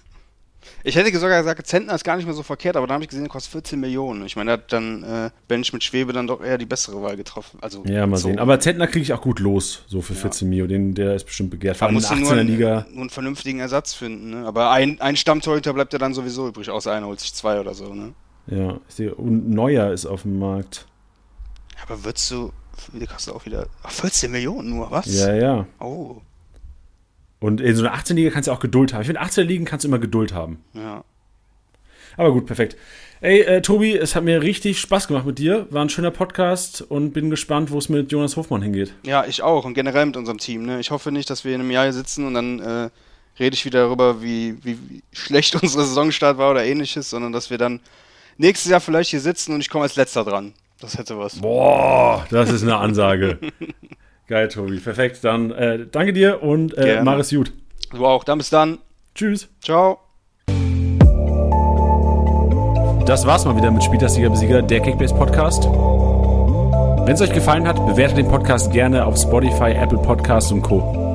Speaker 2: Ich hätte sogar gesagt, Zentner ist gar nicht mehr so verkehrt, aber da habe ich gesehen, er kostet 14 Millionen. Ich meine, da hat dann äh, Bench mit Schwebe dann doch eher die bessere Wahl getroffen. Also,
Speaker 1: Ja, mal
Speaker 2: so.
Speaker 1: sehen. Aber Zentner kriege ich auch gut los, so für 14 Mio. Den, der ist bestimmt begehrt. Vor allem in der
Speaker 2: nur,
Speaker 1: 18er Liga.
Speaker 2: nur einen vernünftigen Ersatz finden. Ne? Aber ein, ein Stammtorhüter bleibt ja dann sowieso übrig, außer einer holt sich zwei oder so. Ne?
Speaker 1: Ja, ich sehe. Und Neuer ist auf dem Markt.
Speaker 2: Aber würdest du, wie kostet auch wieder, ach, 14 Millionen nur, was?
Speaker 1: Ja, ja.
Speaker 2: Oh,
Speaker 1: Und in so einer 18er Liga kannst du auch Geduld haben. Ich finde, 18er Ligen kannst du immer Geduld haben.
Speaker 2: ja.
Speaker 1: Aber gut, perfekt. Ey, äh, Tobi, es hat mir richtig Spaß gemacht mit dir. War ein schöner Podcast und bin gespannt, wo es mit Jonas Hofmann hingeht.
Speaker 2: Ja, ich auch und generell mit unserem Team. Ne? Ich hoffe nicht, dass wir in einem Jahr hier sitzen und dann äh, rede ich wieder darüber, wie, wie, wie schlecht unsere Saisonstart war oder ähnliches, sondern dass wir dann nächstes Jahr vielleicht hier sitzen und ich komme als letzter dran. Das hätte was.
Speaker 1: Boah, das ist eine Ansage. Geil, Tobi. Perfekt. Dann äh, danke dir und äh, mach es gut.
Speaker 2: Du auch. Dann bis dann.
Speaker 1: Tschüss.
Speaker 2: Ciao.
Speaker 1: Das war's mal wieder mit Spieltagsliga Besieger, der Kickbase Podcast. Wenn es euch gefallen hat, bewertet den Podcast gerne auf Spotify, Apple Podcasts und Co.